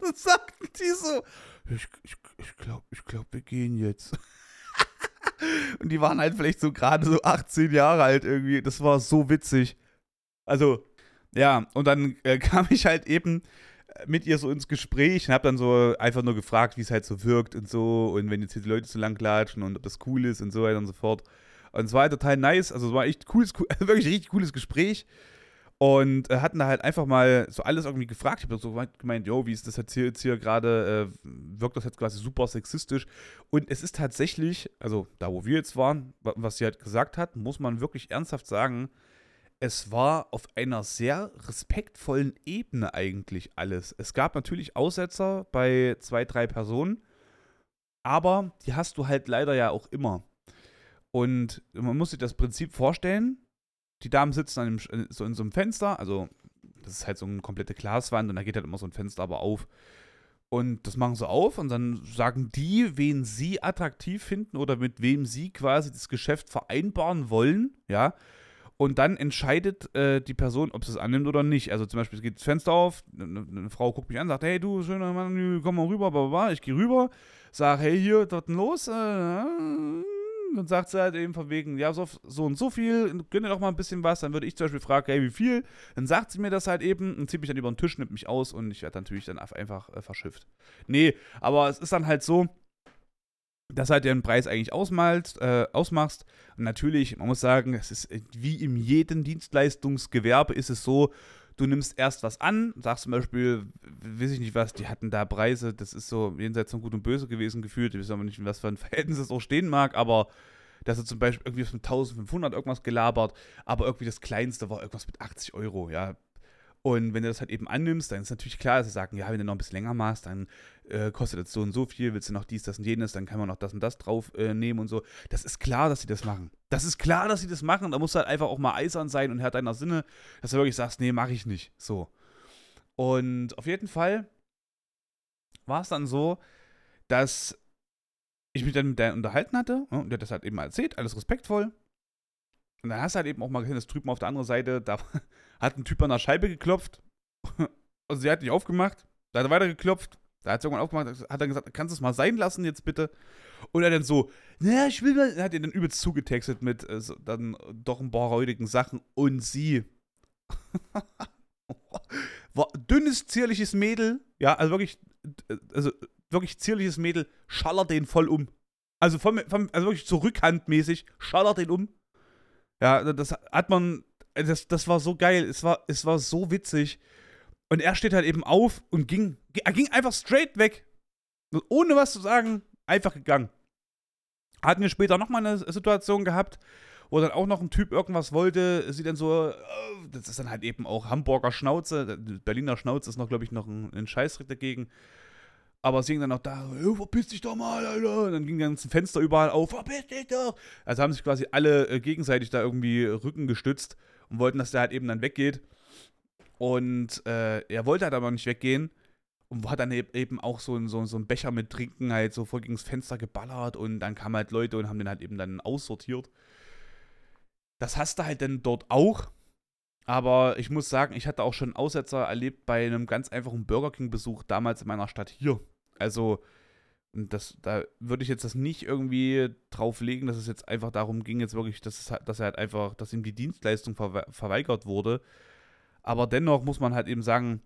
und sagten die so, ich, ich, ich glaube, ich glaub, wir gehen jetzt. und die waren halt vielleicht so gerade so 18 Jahre alt irgendwie. Das war so witzig. Also, ja, und dann äh, kam ich halt eben mit ihr so ins Gespräch und hab dann so einfach nur gefragt, wie es halt so wirkt und so und wenn jetzt hier die Leute so lang klatschen und ob das cool ist und so weiter und so fort. Und es war halt total nice, also es war echt cooles, cool, wirklich richtig cooles Gespräch. Und äh, hatten da halt einfach mal so alles irgendwie gefragt. Ich habe so gemeint, yo, wie ist das jetzt hier, jetzt hier gerade, äh, wirkt das jetzt quasi super sexistisch. Und es ist tatsächlich, also da wo wir jetzt waren, was sie halt gesagt hat, muss man wirklich ernsthaft sagen, es war auf einer sehr respektvollen Ebene eigentlich alles. Es gab natürlich Aussetzer bei zwei, drei Personen, aber die hast du halt leider ja auch immer. Und man muss sich das Prinzip vorstellen, die Damen sitzen einem, äh, so in so einem Fenster, also das ist halt so eine komplette Glaswand und da geht halt immer so ein Fenster aber auf. Und das machen sie auf und dann sagen die, wen sie attraktiv finden oder mit wem sie quasi das Geschäft vereinbaren wollen, ja. Und dann entscheidet äh, die Person, ob sie es annimmt oder nicht. Also zum Beispiel, geht das Fenster auf, eine, eine Frau guckt mich an, sagt, hey du, schöner Mann, komm mal rüber, bla, bla, ich gehe rüber, sag, hey hier, denn los? Äh, dann sagt sie halt eben von wegen, ja, so, so und so viel, gönn dir doch mal ein bisschen was. Dann würde ich zum Beispiel fragen, hey, wie viel? Dann sagt sie mir das halt eben und zieht mich dann über den Tisch, nimmt mich aus und ich werde natürlich dann einfach äh, verschifft. Nee, aber es ist dann halt so, dass halt den Preis eigentlich ausmalst, äh, ausmachst. Und natürlich, man muss sagen, es ist wie in jedem Dienstleistungsgewerbe ist es so, du nimmst erst was an, sagst zum Beispiel, weiß ich nicht was, die hatten da Preise, das ist so jenseits von Gut und Böse gewesen gefühlt, ich weiß aber nicht, was für ein Verhältnis es auch stehen mag, aber dass er zum Beispiel irgendwie von 1500 irgendwas gelabert, aber irgendwie das Kleinste war irgendwas mit 80 Euro, ja. Und wenn du das halt eben annimmst, dann ist natürlich klar, dass sie sagen, ja, wenn du noch ein bisschen länger machst, dann äh, kostet das so und so viel, willst du noch dies, das und jenes, dann kann man noch das und das drauf äh, nehmen und so. Das ist klar, dass sie das machen. Das ist klar, dass sie das machen. Da muss halt einfach auch mal eisern sein und hat deiner Sinne, dass du wirklich sagst, nee, mache ich nicht. So. Und auf jeden Fall war es dann so, dass ich mich dann mit der unterhalten hatte. Ne, und der hat das halt eben erzählt, alles respektvoll. Und dann hast du halt eben auch mal gesehen, dass drüben auf der anderen Seite, da hat ein Typ an der Scheibe geklopft. Also sie hat nicht aufgemacht. Da hat er weiter geklopft. Da hat sie irgendwann aufgemacht, hat dann gesagt, kannst du es mal sein lassen jetzt bitte? Und er dann so, na, ich will mal, hat ihr dann übelst zugetextet mit äh, dann doch ein paar räudigen Sachen und sie war dünnes, zierliches Mädel, ja, also wirklich, also wirklich zierliches Mädel, schallert den voll um. Also, vom, vom, also wirklich so rückhandmäßig, schallert den um. Ja, das hat man, das, das war so geil, es war, es war so witzig. Und er steht halt eben auf und ging, er ging einfach straight weg. Ohne was zu sagen, einfach gegangen. Hatten wir später nochmal eine Situation gehabt, wo dann auch noch ein Typ irgendwas wollte, sie dann so, äh, das ist dann halt eben auch Hamburger Schnauze, Berliner Schnauze ist noch, glaube ich, noch ein, ein Scheißritt dagegen. Aber sie ging dann noch da, verpiss dich doch mal, Alter. Und dann ging dann das Fenster überall auf, verpiss dich doch. Also haben sich quasi alle äh, gegenseitig da irgendwie Rücken gestützt und wollten, dass der halt eben dann weggeht. Und äh, er wollte halt aber nicht weggehen und hat dann eben auch so, so, so einen Becher mit Trinken halt so gegen das Fenster geballert und dann kamen halt Leute und haben den halt eben dann aussortiert. Das hast du halt dann dort auch. Aber ich muss sagen, ich hatte auch schon Aussetzer erlebt bei einem ganz einfachen Burger King-Besuch damals in meiner Stadt hier. Also, das, da würde ich jetzt das nicht irgendwie drauf legen, dass es jetzt einfach darum ging, jetzt wirklich, dass, es, dass er halt einfach, dass ihm die Dienstleistung verweigert wurde. Aber dennoch muss man halt eben sagen,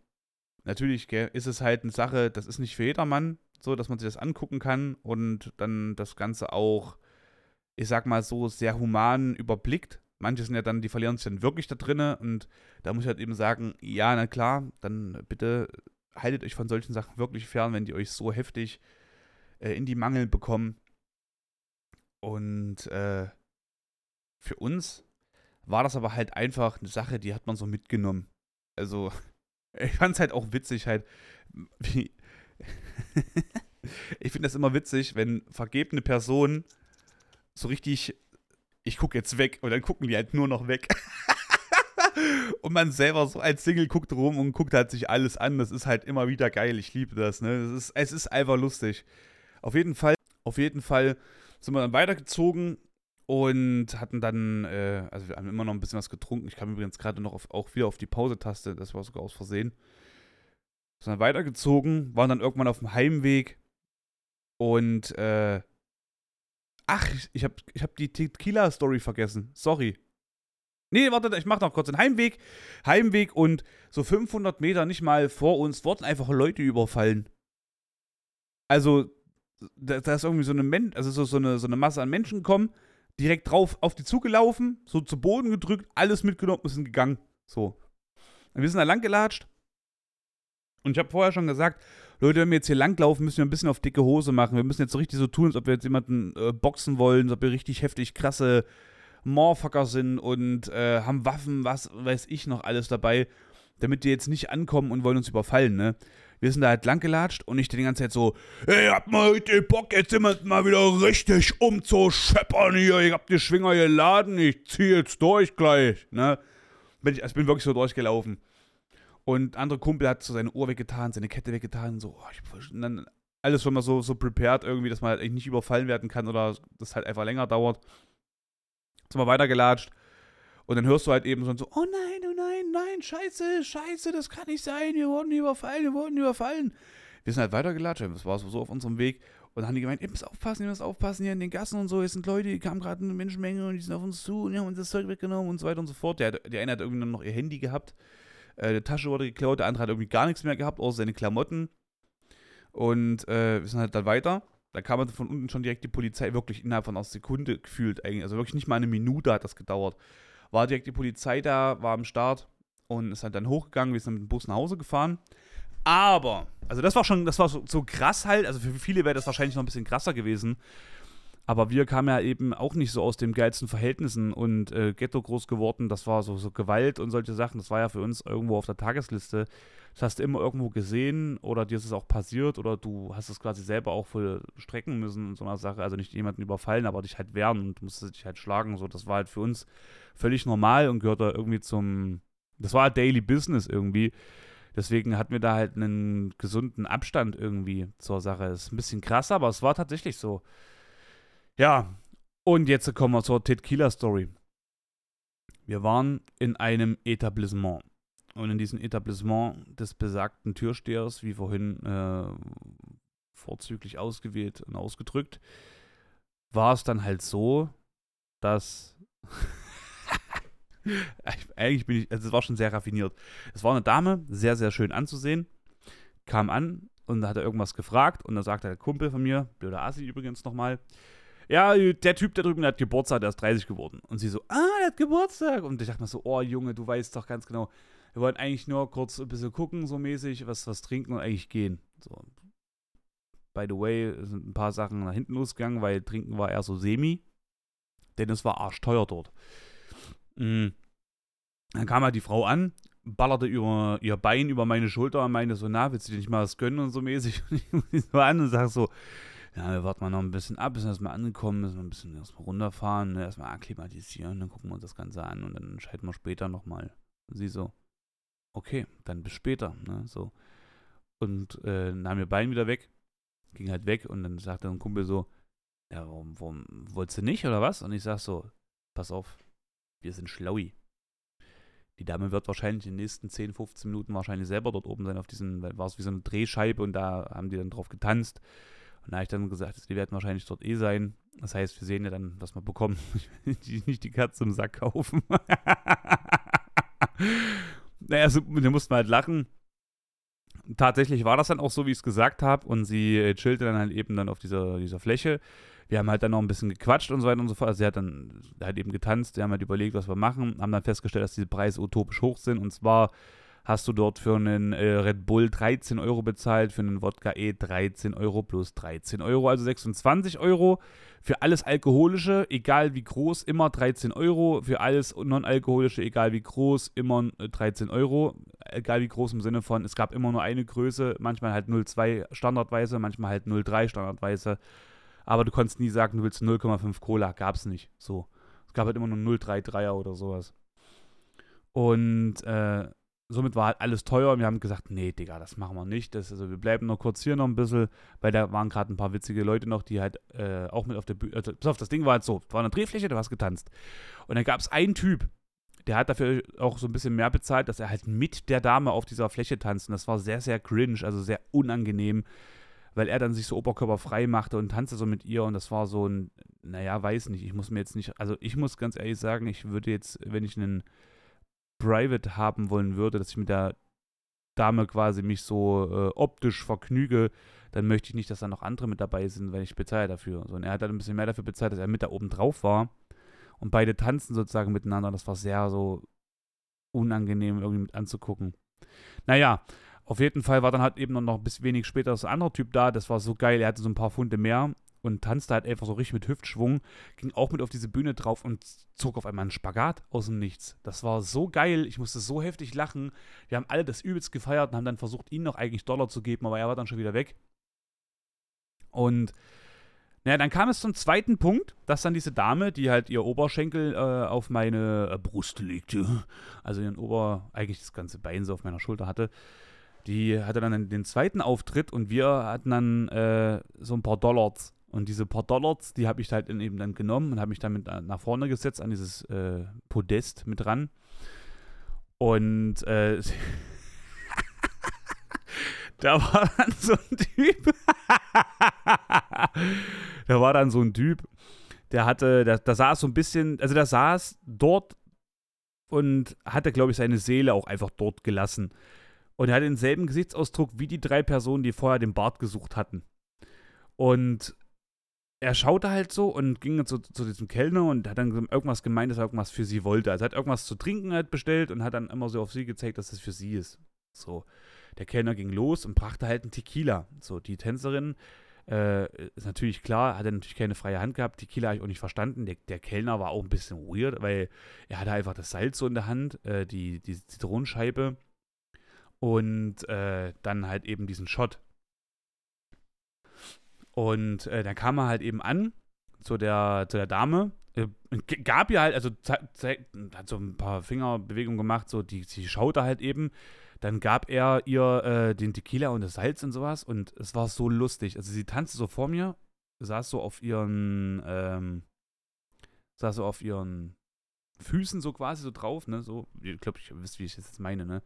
natürlich gell, ist es halt eine Sache, das ist nicht für jedermann, so dass man sich das angucken kann und dann das Ganze auch, ich sag mal so, sehr human überblickt. Manche sind ja dann, die verlieren sich dann wirklich da drinnen und da muss ich halt eben sagen, ja, na klar, dann bitte haltet euch von solchen Sachen wirklich fern, wenn die euch so heftig äh, in die Mangel bekommen. Und äh, für uns war das aber halt einfach eine Sache, die hat man so mitgenommen. Also, ich fand es halt auch witzig, halt, wie. ich finde das immer witzig, wenn vergebene Personen so richtig, ich gucke jetzt weg und dann gucken die halt nur noch weg. und man selber so als Single guckt rum und guckt halt sich alles an. Das ist halt immer wieder geil. Ich liebe das, ne? Es ist, es ist einfach lustig. Auf jeden Fall, auf jeden Fall sind wir dann weitergezogen und hatten dann, äh, also wir haben immer noch ein bisschen was getrunken. Ich kam übrigens gerade noch auf, auch wieder auf die Pause-Taste, das war sogar aus Versehen. Sind dann weitergezogen, waren dann irgendwann auf dem Heimweg und, äh, ach, ich habe ich hab die Tequila-Story vergessen. Sorry. Nee, warte, ich mach noch kurz den Heimweg. Heimweg und so 500 Meter nicht mal vor uns wurden einfach Leute überfallen. Also, da, da ist irgendwie so eine, Men also so, so, eine, so eine Masse an Menschen gekommen direkt drauf auf die zugelaufen, so zu Boden gedrückt, alles mitgenommen und sind gegangen. So. Und wir sind da lang gelatscht. Und ich habe vorher schon gesagt, Leute, wenn wir jetzt hier langlaufen, müssen wir ein bisschen auf dicke Hose machen. Wir müssen jetzt so richtig so tun, als ob wir jetzt jemanden äh, boxen wollen, als ob wir richtig heftig krasse Morfucker sind und äh, haben Waffen, was weiß ich noch alles dabei, damit die jetzt nicht ankommen und wollen uns überfallen, ne? Wir sind da halt lang gelatscht und ich die ganze Zeit so, ey, habt mal heute Bock, jetzt jemand mal wieder richtig umzuscheppern hier. Ich hab die Schwinger geladen, ich zieh jetzt durch gleich, ne? Bin ich, also bin wirklich so durchgelaufen. Und andere Kumpel hat so seine Uhr weggetan, seine Kette weggetan, so, oh, ich, und dann alles schon mal so, so prepared irgendwie, dass man halt eigentlich nicht überfallen werden kann oder das halt einfach länger dauert. Sind wir weitergelatscht und dann hörst du halt eben so, oh nein, oh nein, nein, scheiße, scheiße, das kann nicht sein, wir wurden überfallen, wir wurden überfallen. Wir sind halt weitergelatscht, das war so auf unserem Weg. Und dann haben die gemeint, ihr müsst aufpassen, ihr müsst aufpassen hier in den Gassen und so. Es sind Leute, die kamen gerade eine Menschenmenge und die sind auf uns zu und die haben uns das Zeug weggenommen und so weiter und so fort. Der, der eine hat irgendwie noch ihr Handy gehabt, äh, eine Tasche wurde geklaut, der andere hat irgendwie gar nichts mehr gehabt, außer seine Klamotten. Und äh, wir sind halt dann weiter. Da kam halt von unten schon direkt die Polizei, wirklich innerhalb von einer Sekunde gefühlt eigentlich. Also wirklich nicht mal eine Minute hat das gedauert war direkt die Polizei da, war am Start und ist halt dann hochgegangen, wir sind mit dem Bus nach Hause gefahren. Aber, also das war schon, das war so, so krass halt, also für viele wäre das wahrscheinlich noch ein bisschen krasser gewesen. Aber wir kamen ja eben auch nicht so aus den geilsten Verhältnissen und äh, Ghetto groß geworden. Das war so, so Gewalt und solche Sachen. Das war ja für uns irgendwo auf der Tagesliste. Das hast du immer irgendwo gesehen oder dir ist es auch passiert oder du hast es quasi selber auch voll strecken müssen in so einer Sache. Also nicht jemanden überfallen, aber dich halt wehren und musstest dich halt schlagen. So, das war halt für uns völlig normal und gehört da irgendwie zum. Das war Daily Business irgendwie. Deswegen hatten wir da halt einen gesunden Abstand irgendwie zur Sache. Ist ein bisschen krass, aber es war tatsächlich so. Ja, und jetzt kommen wir zur Tequila-Story. Wir waren in einem Etablissement. Und in diesem Etablissement des besagten Türstehers, wie vorhin äh, vorzüglich ausgewählt und ausgedrückt, war es dann halt so, dass. Eigentlich bin ich, also es war schon sehr raffiniert. Es war eine Dame, sehr, sehr schön anzusehen, kam an und hat er irgendwas gefragt und da sagte der Kumpel von mir, blöder Assi übrigens nochmal, ja, der Typ da drüben, hat Geburtstag, der ist 30 geworden. Und sie so, ah, der hat Geburtstag. Und ich dachte mir so, oh Junge, du weißt doch ganz genau, wir wollten eigentlich nur kurz ein bisschen gucken, so mäßig, was, was trinken und eigentlich gehen. So. By the way, sind ein paar Sachen nach hinten losgegangen, weil trinken war eher so semi. Denn es war arschteuer dort. Mhm. Dann kam halt die Frau an, ballerte über ihr Bein über meine Schulter und meinte so, na, willst du dir nicht mal was gönnen und so mäßig? Und ich gucke so an und sag so, ja, wir warten mal noch ein bisschen ab, bis wir erstmal angekommen, müssen wir ein bisschen erstmal runterfahren, ne, erstmal akklimatisieren, dann gucken wir uns das Ganze an und dann entscheiden wir später nochmal. Sie so, okay, dann bis später, ne, so. Und äh, nahm ihr Bein wieder weg, ging halt weg und dann sagte ein Kumpel so, ja, warum, warum wolltest du nicht oder was? Und ich sag so, pass auf, wir sind schlaui. Die Dame wird wahrscheinlich in den nächsten 10, 15 Minuten wahrscheinlich selber dort oben sein, auf diesen, war es wie so eine Drehscheibe und da haben die dann drauf getanzt. Und da habe ich dann gesagt, die werden wahrscheinlich dort eh sein. Das heißt, wir sehen ja dann, was wir bekommen. nicht die Katze im Sack kaufen. naja, so, wir mussten halt lachen. Tatsächlich war das dann auch so, wie ich es gesagt habe. Und sie äh, chillte dann halt eben dann auf dieser, dieser Fläche. wir haben halt dann noch ein bisschen gequatscht und so weiter und so fort. Also sie hat dann halt eben getanzt, wir haben halt überlegt, was wir machen, haben dann festgestellt, dass diese Preise utopisch hoch sind. Und zwar hast du dort für einen äh, Red Bull 13 Euro bezahlt, für einen Wodka E 13 Euro plus 13 Euro, also 26 Euro. Für alles Alkoholische, egal wie groß, immer 13 Euro. Für alles Non-Alkoholische, egal wie groß, immer 13 äh, Euro. Egal wie groß im Sinne von, es gab immer nur eine Größe, manchmal halt 0,2 standardweise, manchmal halt 0,3 standardweise. Aber du konntest nie sagen, du willst 0,5 Cola, gab es nicht. So. Es gab halt immer nur 0,33er oder sowas. Und äh, somit war halt alles teuer und wir haben gesagt, nee, Digga, das machen wir nicht. Das, also wir bleiben noch kurz hier noch ein bisschen, weil da waren gerade ein paar witzige Leute noch, die halt äh, auch mit auf der Bühne, also, pass auf, das Ding war halt so, war eine Drehfläche, du hast getanzt. Und dann gab es einen Typ, der hat dafür auch so ein bisschen mehr bezahlt, dass er halt mit der Dame auf dieser Fläche tanzt. Und das war sehr, sehr cringe, also sehr unangenehm, weil er dann sich so oberkörperfrei machte und tanzte so mit ihr und das war so ein, naja, weiß nicht, ich muss mir jetzt nicht, also ich muss ganz ehrlich sagen, ich würde jetzt, wenn ich einen Private haben wollen würde, dass ich mit der Dame quasi mich so äh, optisch vergnüge, dann möchte ich nicht, dass da noch andere mit dabei sind, weil ich bezahle dafür. So, und er hat dann ein bisschen mehr dafür bezahlt, dass er mit da oben drauf war. Und beide tanzen sozusagen miteinander. Das war sehr so unangenehm irgendwie mit anzugucken. Naja, auf jeden Fall war dann halt eben noch ein bisschen wenig später so ein anderer Typ da. Das war so geil. Er hatte so ein paar Funde mehr und tanzte halt einfach so richtig mit Hüftschwung, ging auch mit auf diese Bühne drauf und zog auf einmal einen Spagat aus dem Nichts. Das war so geil, ich musste so heftig lachen. Wir haben alle das übelst gefeiert und haben dann versucht, ihn noch eigentlich Dollar zu geben, aber er war dann schon wieder weg. Und naja, dann kam es zum zweiten Punkt, dass dann diese Dame, die halt ihr Oberschenkel äh, auf meine äh, Brust legte, also ihren Ober, eigentlich das ganze Bein so auf meiner Schulter hatte, die hatte dann den zweiten Auftritt und wir hatten dann äh, so ein paar Dollars und diese paar Dollars, die habe ich halt eben dann genommen und habe mich dann mit nach vorne gesetzt an dieses äh, Podest mit dran. Und äh, da war dann so ein Typ. da war dann so ein Typ, der hatte, da, da saß so ein bisschen, also der saß dort und hatte, glaube ich, seine Seele auch einfach dort gelassen. Und er hatte denselben Gesichtsausdruck wie die drei Personen, die vorher den Bart gesucht hatten. Und er schaute halt so und ging zu, zu diesem Kellner und hat dann irgendwas gemeint, dass er irgendwas für sie wollte. Also hat irgendwas zu trinken halt bestellt und hat dann immer so auf sie gezeigt, dass es das für sie ist. So. Der Kellner ging los und brachte halt einen Tequila. So, die Tänzerin äh, ist natürlich klar, hat er natürlich keine freie Hand gehabt. Tequila habe ich auch nicht verstanden. Der, der, Kellner war auch ein bisschen weird, weil er hatte einfach das Salz so in der Hand, äh, die, die Zitronenscheibe und äh, dann halt eben diesen Shot. Und äh, dann kam er halt eben an zu der, zu der Dame. Äh, gab ihr halt, also hat so ein paar Fingerbewegungen gemacht, so die, sie schaute halt eben. Dann gab er ihr äh, den Tequila und das Salz und sowas und es war so lustig. Also sie tanzte so vor mir, saß so auf ihren, ähm, saß so auf ihren Füßen so quasi so drauf, ne, so, ich glaube, ich wisst, wie ich das jetzt meine, ne.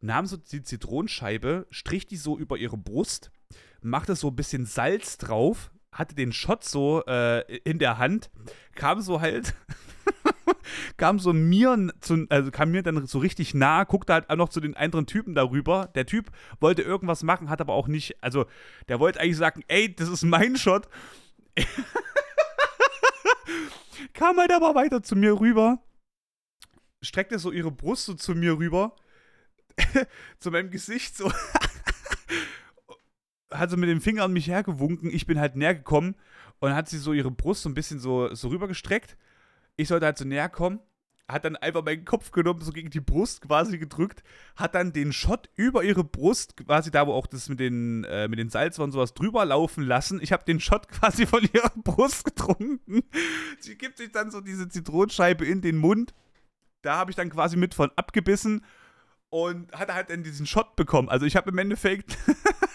Nahm so die Zitronenscheibe, strich die so über ihre Brust machte so ein bisschen Salz drauf, hatte den Shot so äh, in der Hand, kam so halt, kam so mir, zu, also kam mir dann so richtig nah, guckte halt auch noch zu den anderen Typen darüber. Der Typ wollte irgendwas machen, hat aber auch nicht, also der wollte eigentlich sagen, ey, das ist mein Shot. kam halt aber weiter zu mir rüber, streckte so ihre Brust so zu mir rüber, zu meinem Gesicht so hat so mit dem Finger an mich hergewunken. Ich bin halt näher gekommen und hat sie so ihre Brust so ein bisschen so, so rübergestreckt. Ich sollte halt so näher kommen. Hat dann einfach meinen Kopf genommen, so gegen die Brust quasi gedrückt. Hat dann den Shot über ihre Brust, quasi da, wo auch das mit den, äh, mit den Salz und sowas drüber laufen lassen. Ich habe den Shot quasi von ihrer Brust getrunken. Sie gibt sich dann so diese Zitronenscheibe in den Mund. Da habe ich dann quasi mit von abgebissen und hat halt dann diesen Shot bekommen. Also ich habe im Endeffekt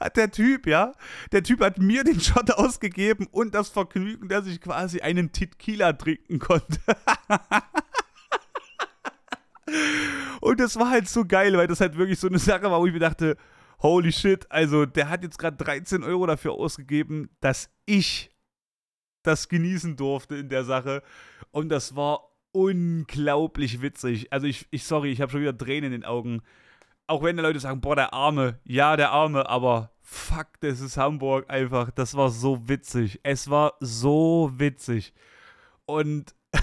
hat der Typ, ja, der Typ hat mir den Shot ausgegeben und das Vergnügen, dass ich quasi einen Tequila trinken konnte. und das war halt so geil, weil das halt wirklich so eine Sache war, wo ich mir dachte, holy shit, also der hat jetzt gerade 13 Euro dafür ausgegeben, dass ich das genießen durfte in der Sache. Und das war unglaublich witzig. Also ich, ich sorry, ich habe schon wieder Tränen in den Augen auch wenn die Leute sagen, boah, der Arme, ja, der Arme, aber fuck, das ist Hamburg einfach. Das war so witzig. Es war so witzig. Und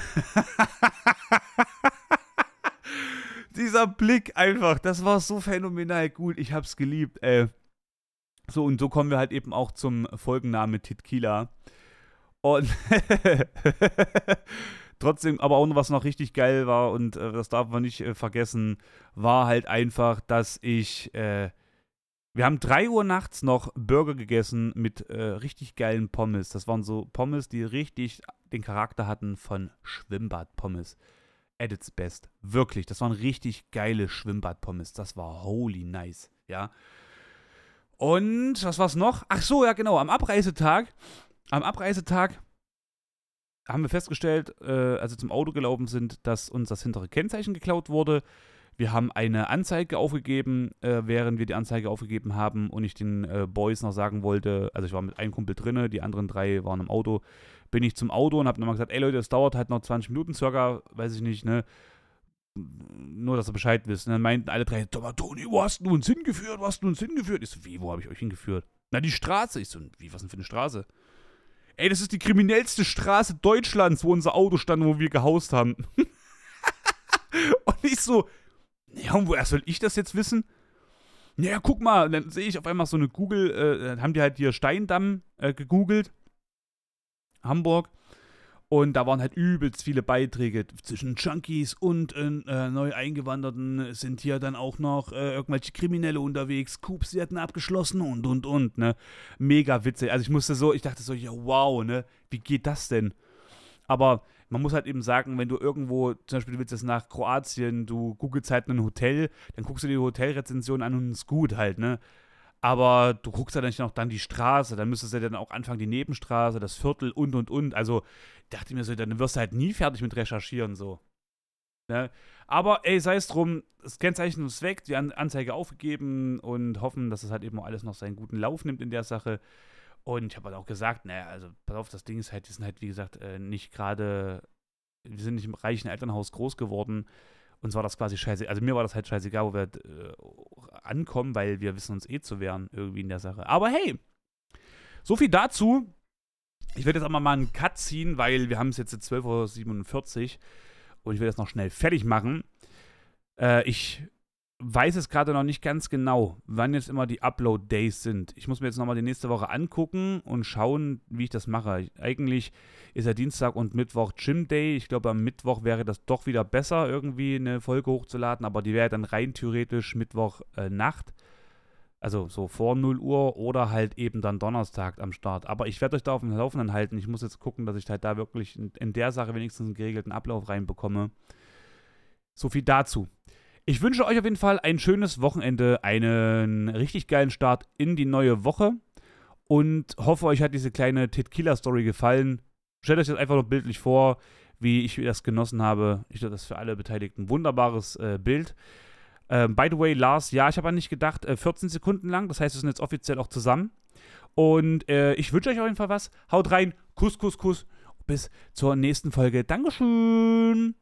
dieser Blick einfach, das war so phänomenal gut. Ich hab's geliebt, ey. So, und so kommen wir halt eben auch zum Folgenname Titkila. Und trotzdem, aber auch noch was noch richtig geil war und äh, das darf man nicht äh, vergessen, war halt einfach, dass ich, äh, wir haben 3 Uhr nachts noch Burger gegessen mit äh, richtig geilen Pommes. Das waren so Pommes, die richtig den Charakter hatten von Schwimmbad-Pommes. At its best. Wirklich, das waren richtig geile Schwimmbad-Pommes. Das war holy nice, ja. Und was war's noch? Ach so, ja genau, am Abreisetag, am Abreisetag haben wir festgestellt, äh, als wir zum Auto gelaufen sind, dass uns das hintere Kennzeichen geklaut wurde. Wir haben eine Anzeige aufgegeben, äh, während wir die Anzeige aufgegeben haben und ich den äh, Boys noch sagen wollte, also ich war mit einem Kumpel drinne, die anderen drei waren im Auto, bin ich zum Auto und habe nochmal gesagt, ey Leute, es dauert halt noch 20 Minuten circa, weiß ich nicht, ne, nur, dass ihr Bescheid wisst. Und dann meinten alle drei, Toni, wo hast du uns hingeführt? Wo hast du uns hingeführt? Ich so, wie, wo habe ich euch hingeführt? Na, die Straße. Ich so, wie, was denn für eine Straße? Ey, das ist die kriminellste Straße Deutschlands, wo unser Auto stand, wo wir gehaust haben. und ich so, ja, und woher soll ich das jetzt wissen? Naja, guck mal, und dann sehe ich auf einmal so eine Google, äh, haben die halt hier Steindamm äh, gegoogelt. Hamburg. Und da waren halt übelst viele Beiträge zwischen Junkies und äh, neu Eingewanderten sind hier dann auch noch äh, irgendwelche Kriminelle unterwegs, Coups, die hatten abgeschlossen und und und, ne? Mega witzig. Also ich musste so, ich dachte so, ja wow, ne? Wie geht das denn? Aber man muss halt eben sagen, wenn du irgendwo, zum Beispiel du willst jetzt nach Kroatien, du googelst halt ein Hotel, dann guckst du dir die Hotelrezension an und ist gut halt, ne? Aber du guckst ja dann noch dann die Straße, dann müsstest du ja dann auch anfangen, die Nebenstraße, das Viertel und und und. Also dachte ich mir so, dann wirst du halt nie fertig mit Recherchieren so. Ne? Aber ey, sei es drum, das Kennzeichen ist weg, die An Anzeige aufgegeben und hoffen, dass es halt eben auch alles noch seinen guten Lauf nimmt in der Sache. Und ich habe halt auch gesagt, naja, also pass auf, das Ding ist halt, die sind halt, wie gesagt, äh, nicht gerade, wir sind nicht im reichen Elternhaus groß geworden. Uns war das quasi scheiße. Also mir war das halt scheißegal, wo wir äh, ankommen, weil wir wissen uns eh zu wehren irgendwie in der Sache. Aber hey, so viel dazu. Ich werde jetzt auch mal einen Cut ziehen, weil wir haben es jetzt 12.47 Uhr und ich will das noch schnell fertig machen. Äh, ich weiß es gerade noch nicht ganz genau, wann jetzt immer die Upload-Days sind. Ich muss mir jetzt nochmal die nächste Woche angucken und schauen, wie ich das mache. Eigentlich ist ja Dienstag und Mittwoch Gym Day. Ich glaube, am Mittwoch wäre das doch wieder besser, irgendwie eine Folge hochzuladen, aber die wäre dann rein theoretisch Mittwoch äh. Also so vor 0 Uhr oder halt eben dann Donnerstag am Start. Aber ich werde euch da auf dem Laufenden halten. Ich muss jetzt gucken, dass ich halt da wirklich in, in der Sache wenigstens einen geregelten Ablauf reinbekomme. So viel dazu. Ich wünsche euch auf jeden Fall ein schönes Wochenende, einen richtig geilen Start in die neue Woche und hoffe, euch hat diese kleine Tit-Killer-Story gefallen. Stellt euch das einfach noch bildlich vor, wie ich das genossen habe. Ich glaube, das ist für alle Beteiligten ein wunderbares äh, Bild. Ähm, by the way, Lars, ja, ich habe an nicht gedacht, äh, 14 Sekunden lang, das heißt, wir sind jetzt offiziell auch zusammen. Und äh, ich wünsche euch auf jeden Fall was. Haut rein, Kuss, Kuss, Kuss. Bis zur nächsten Folge. Dankeschön.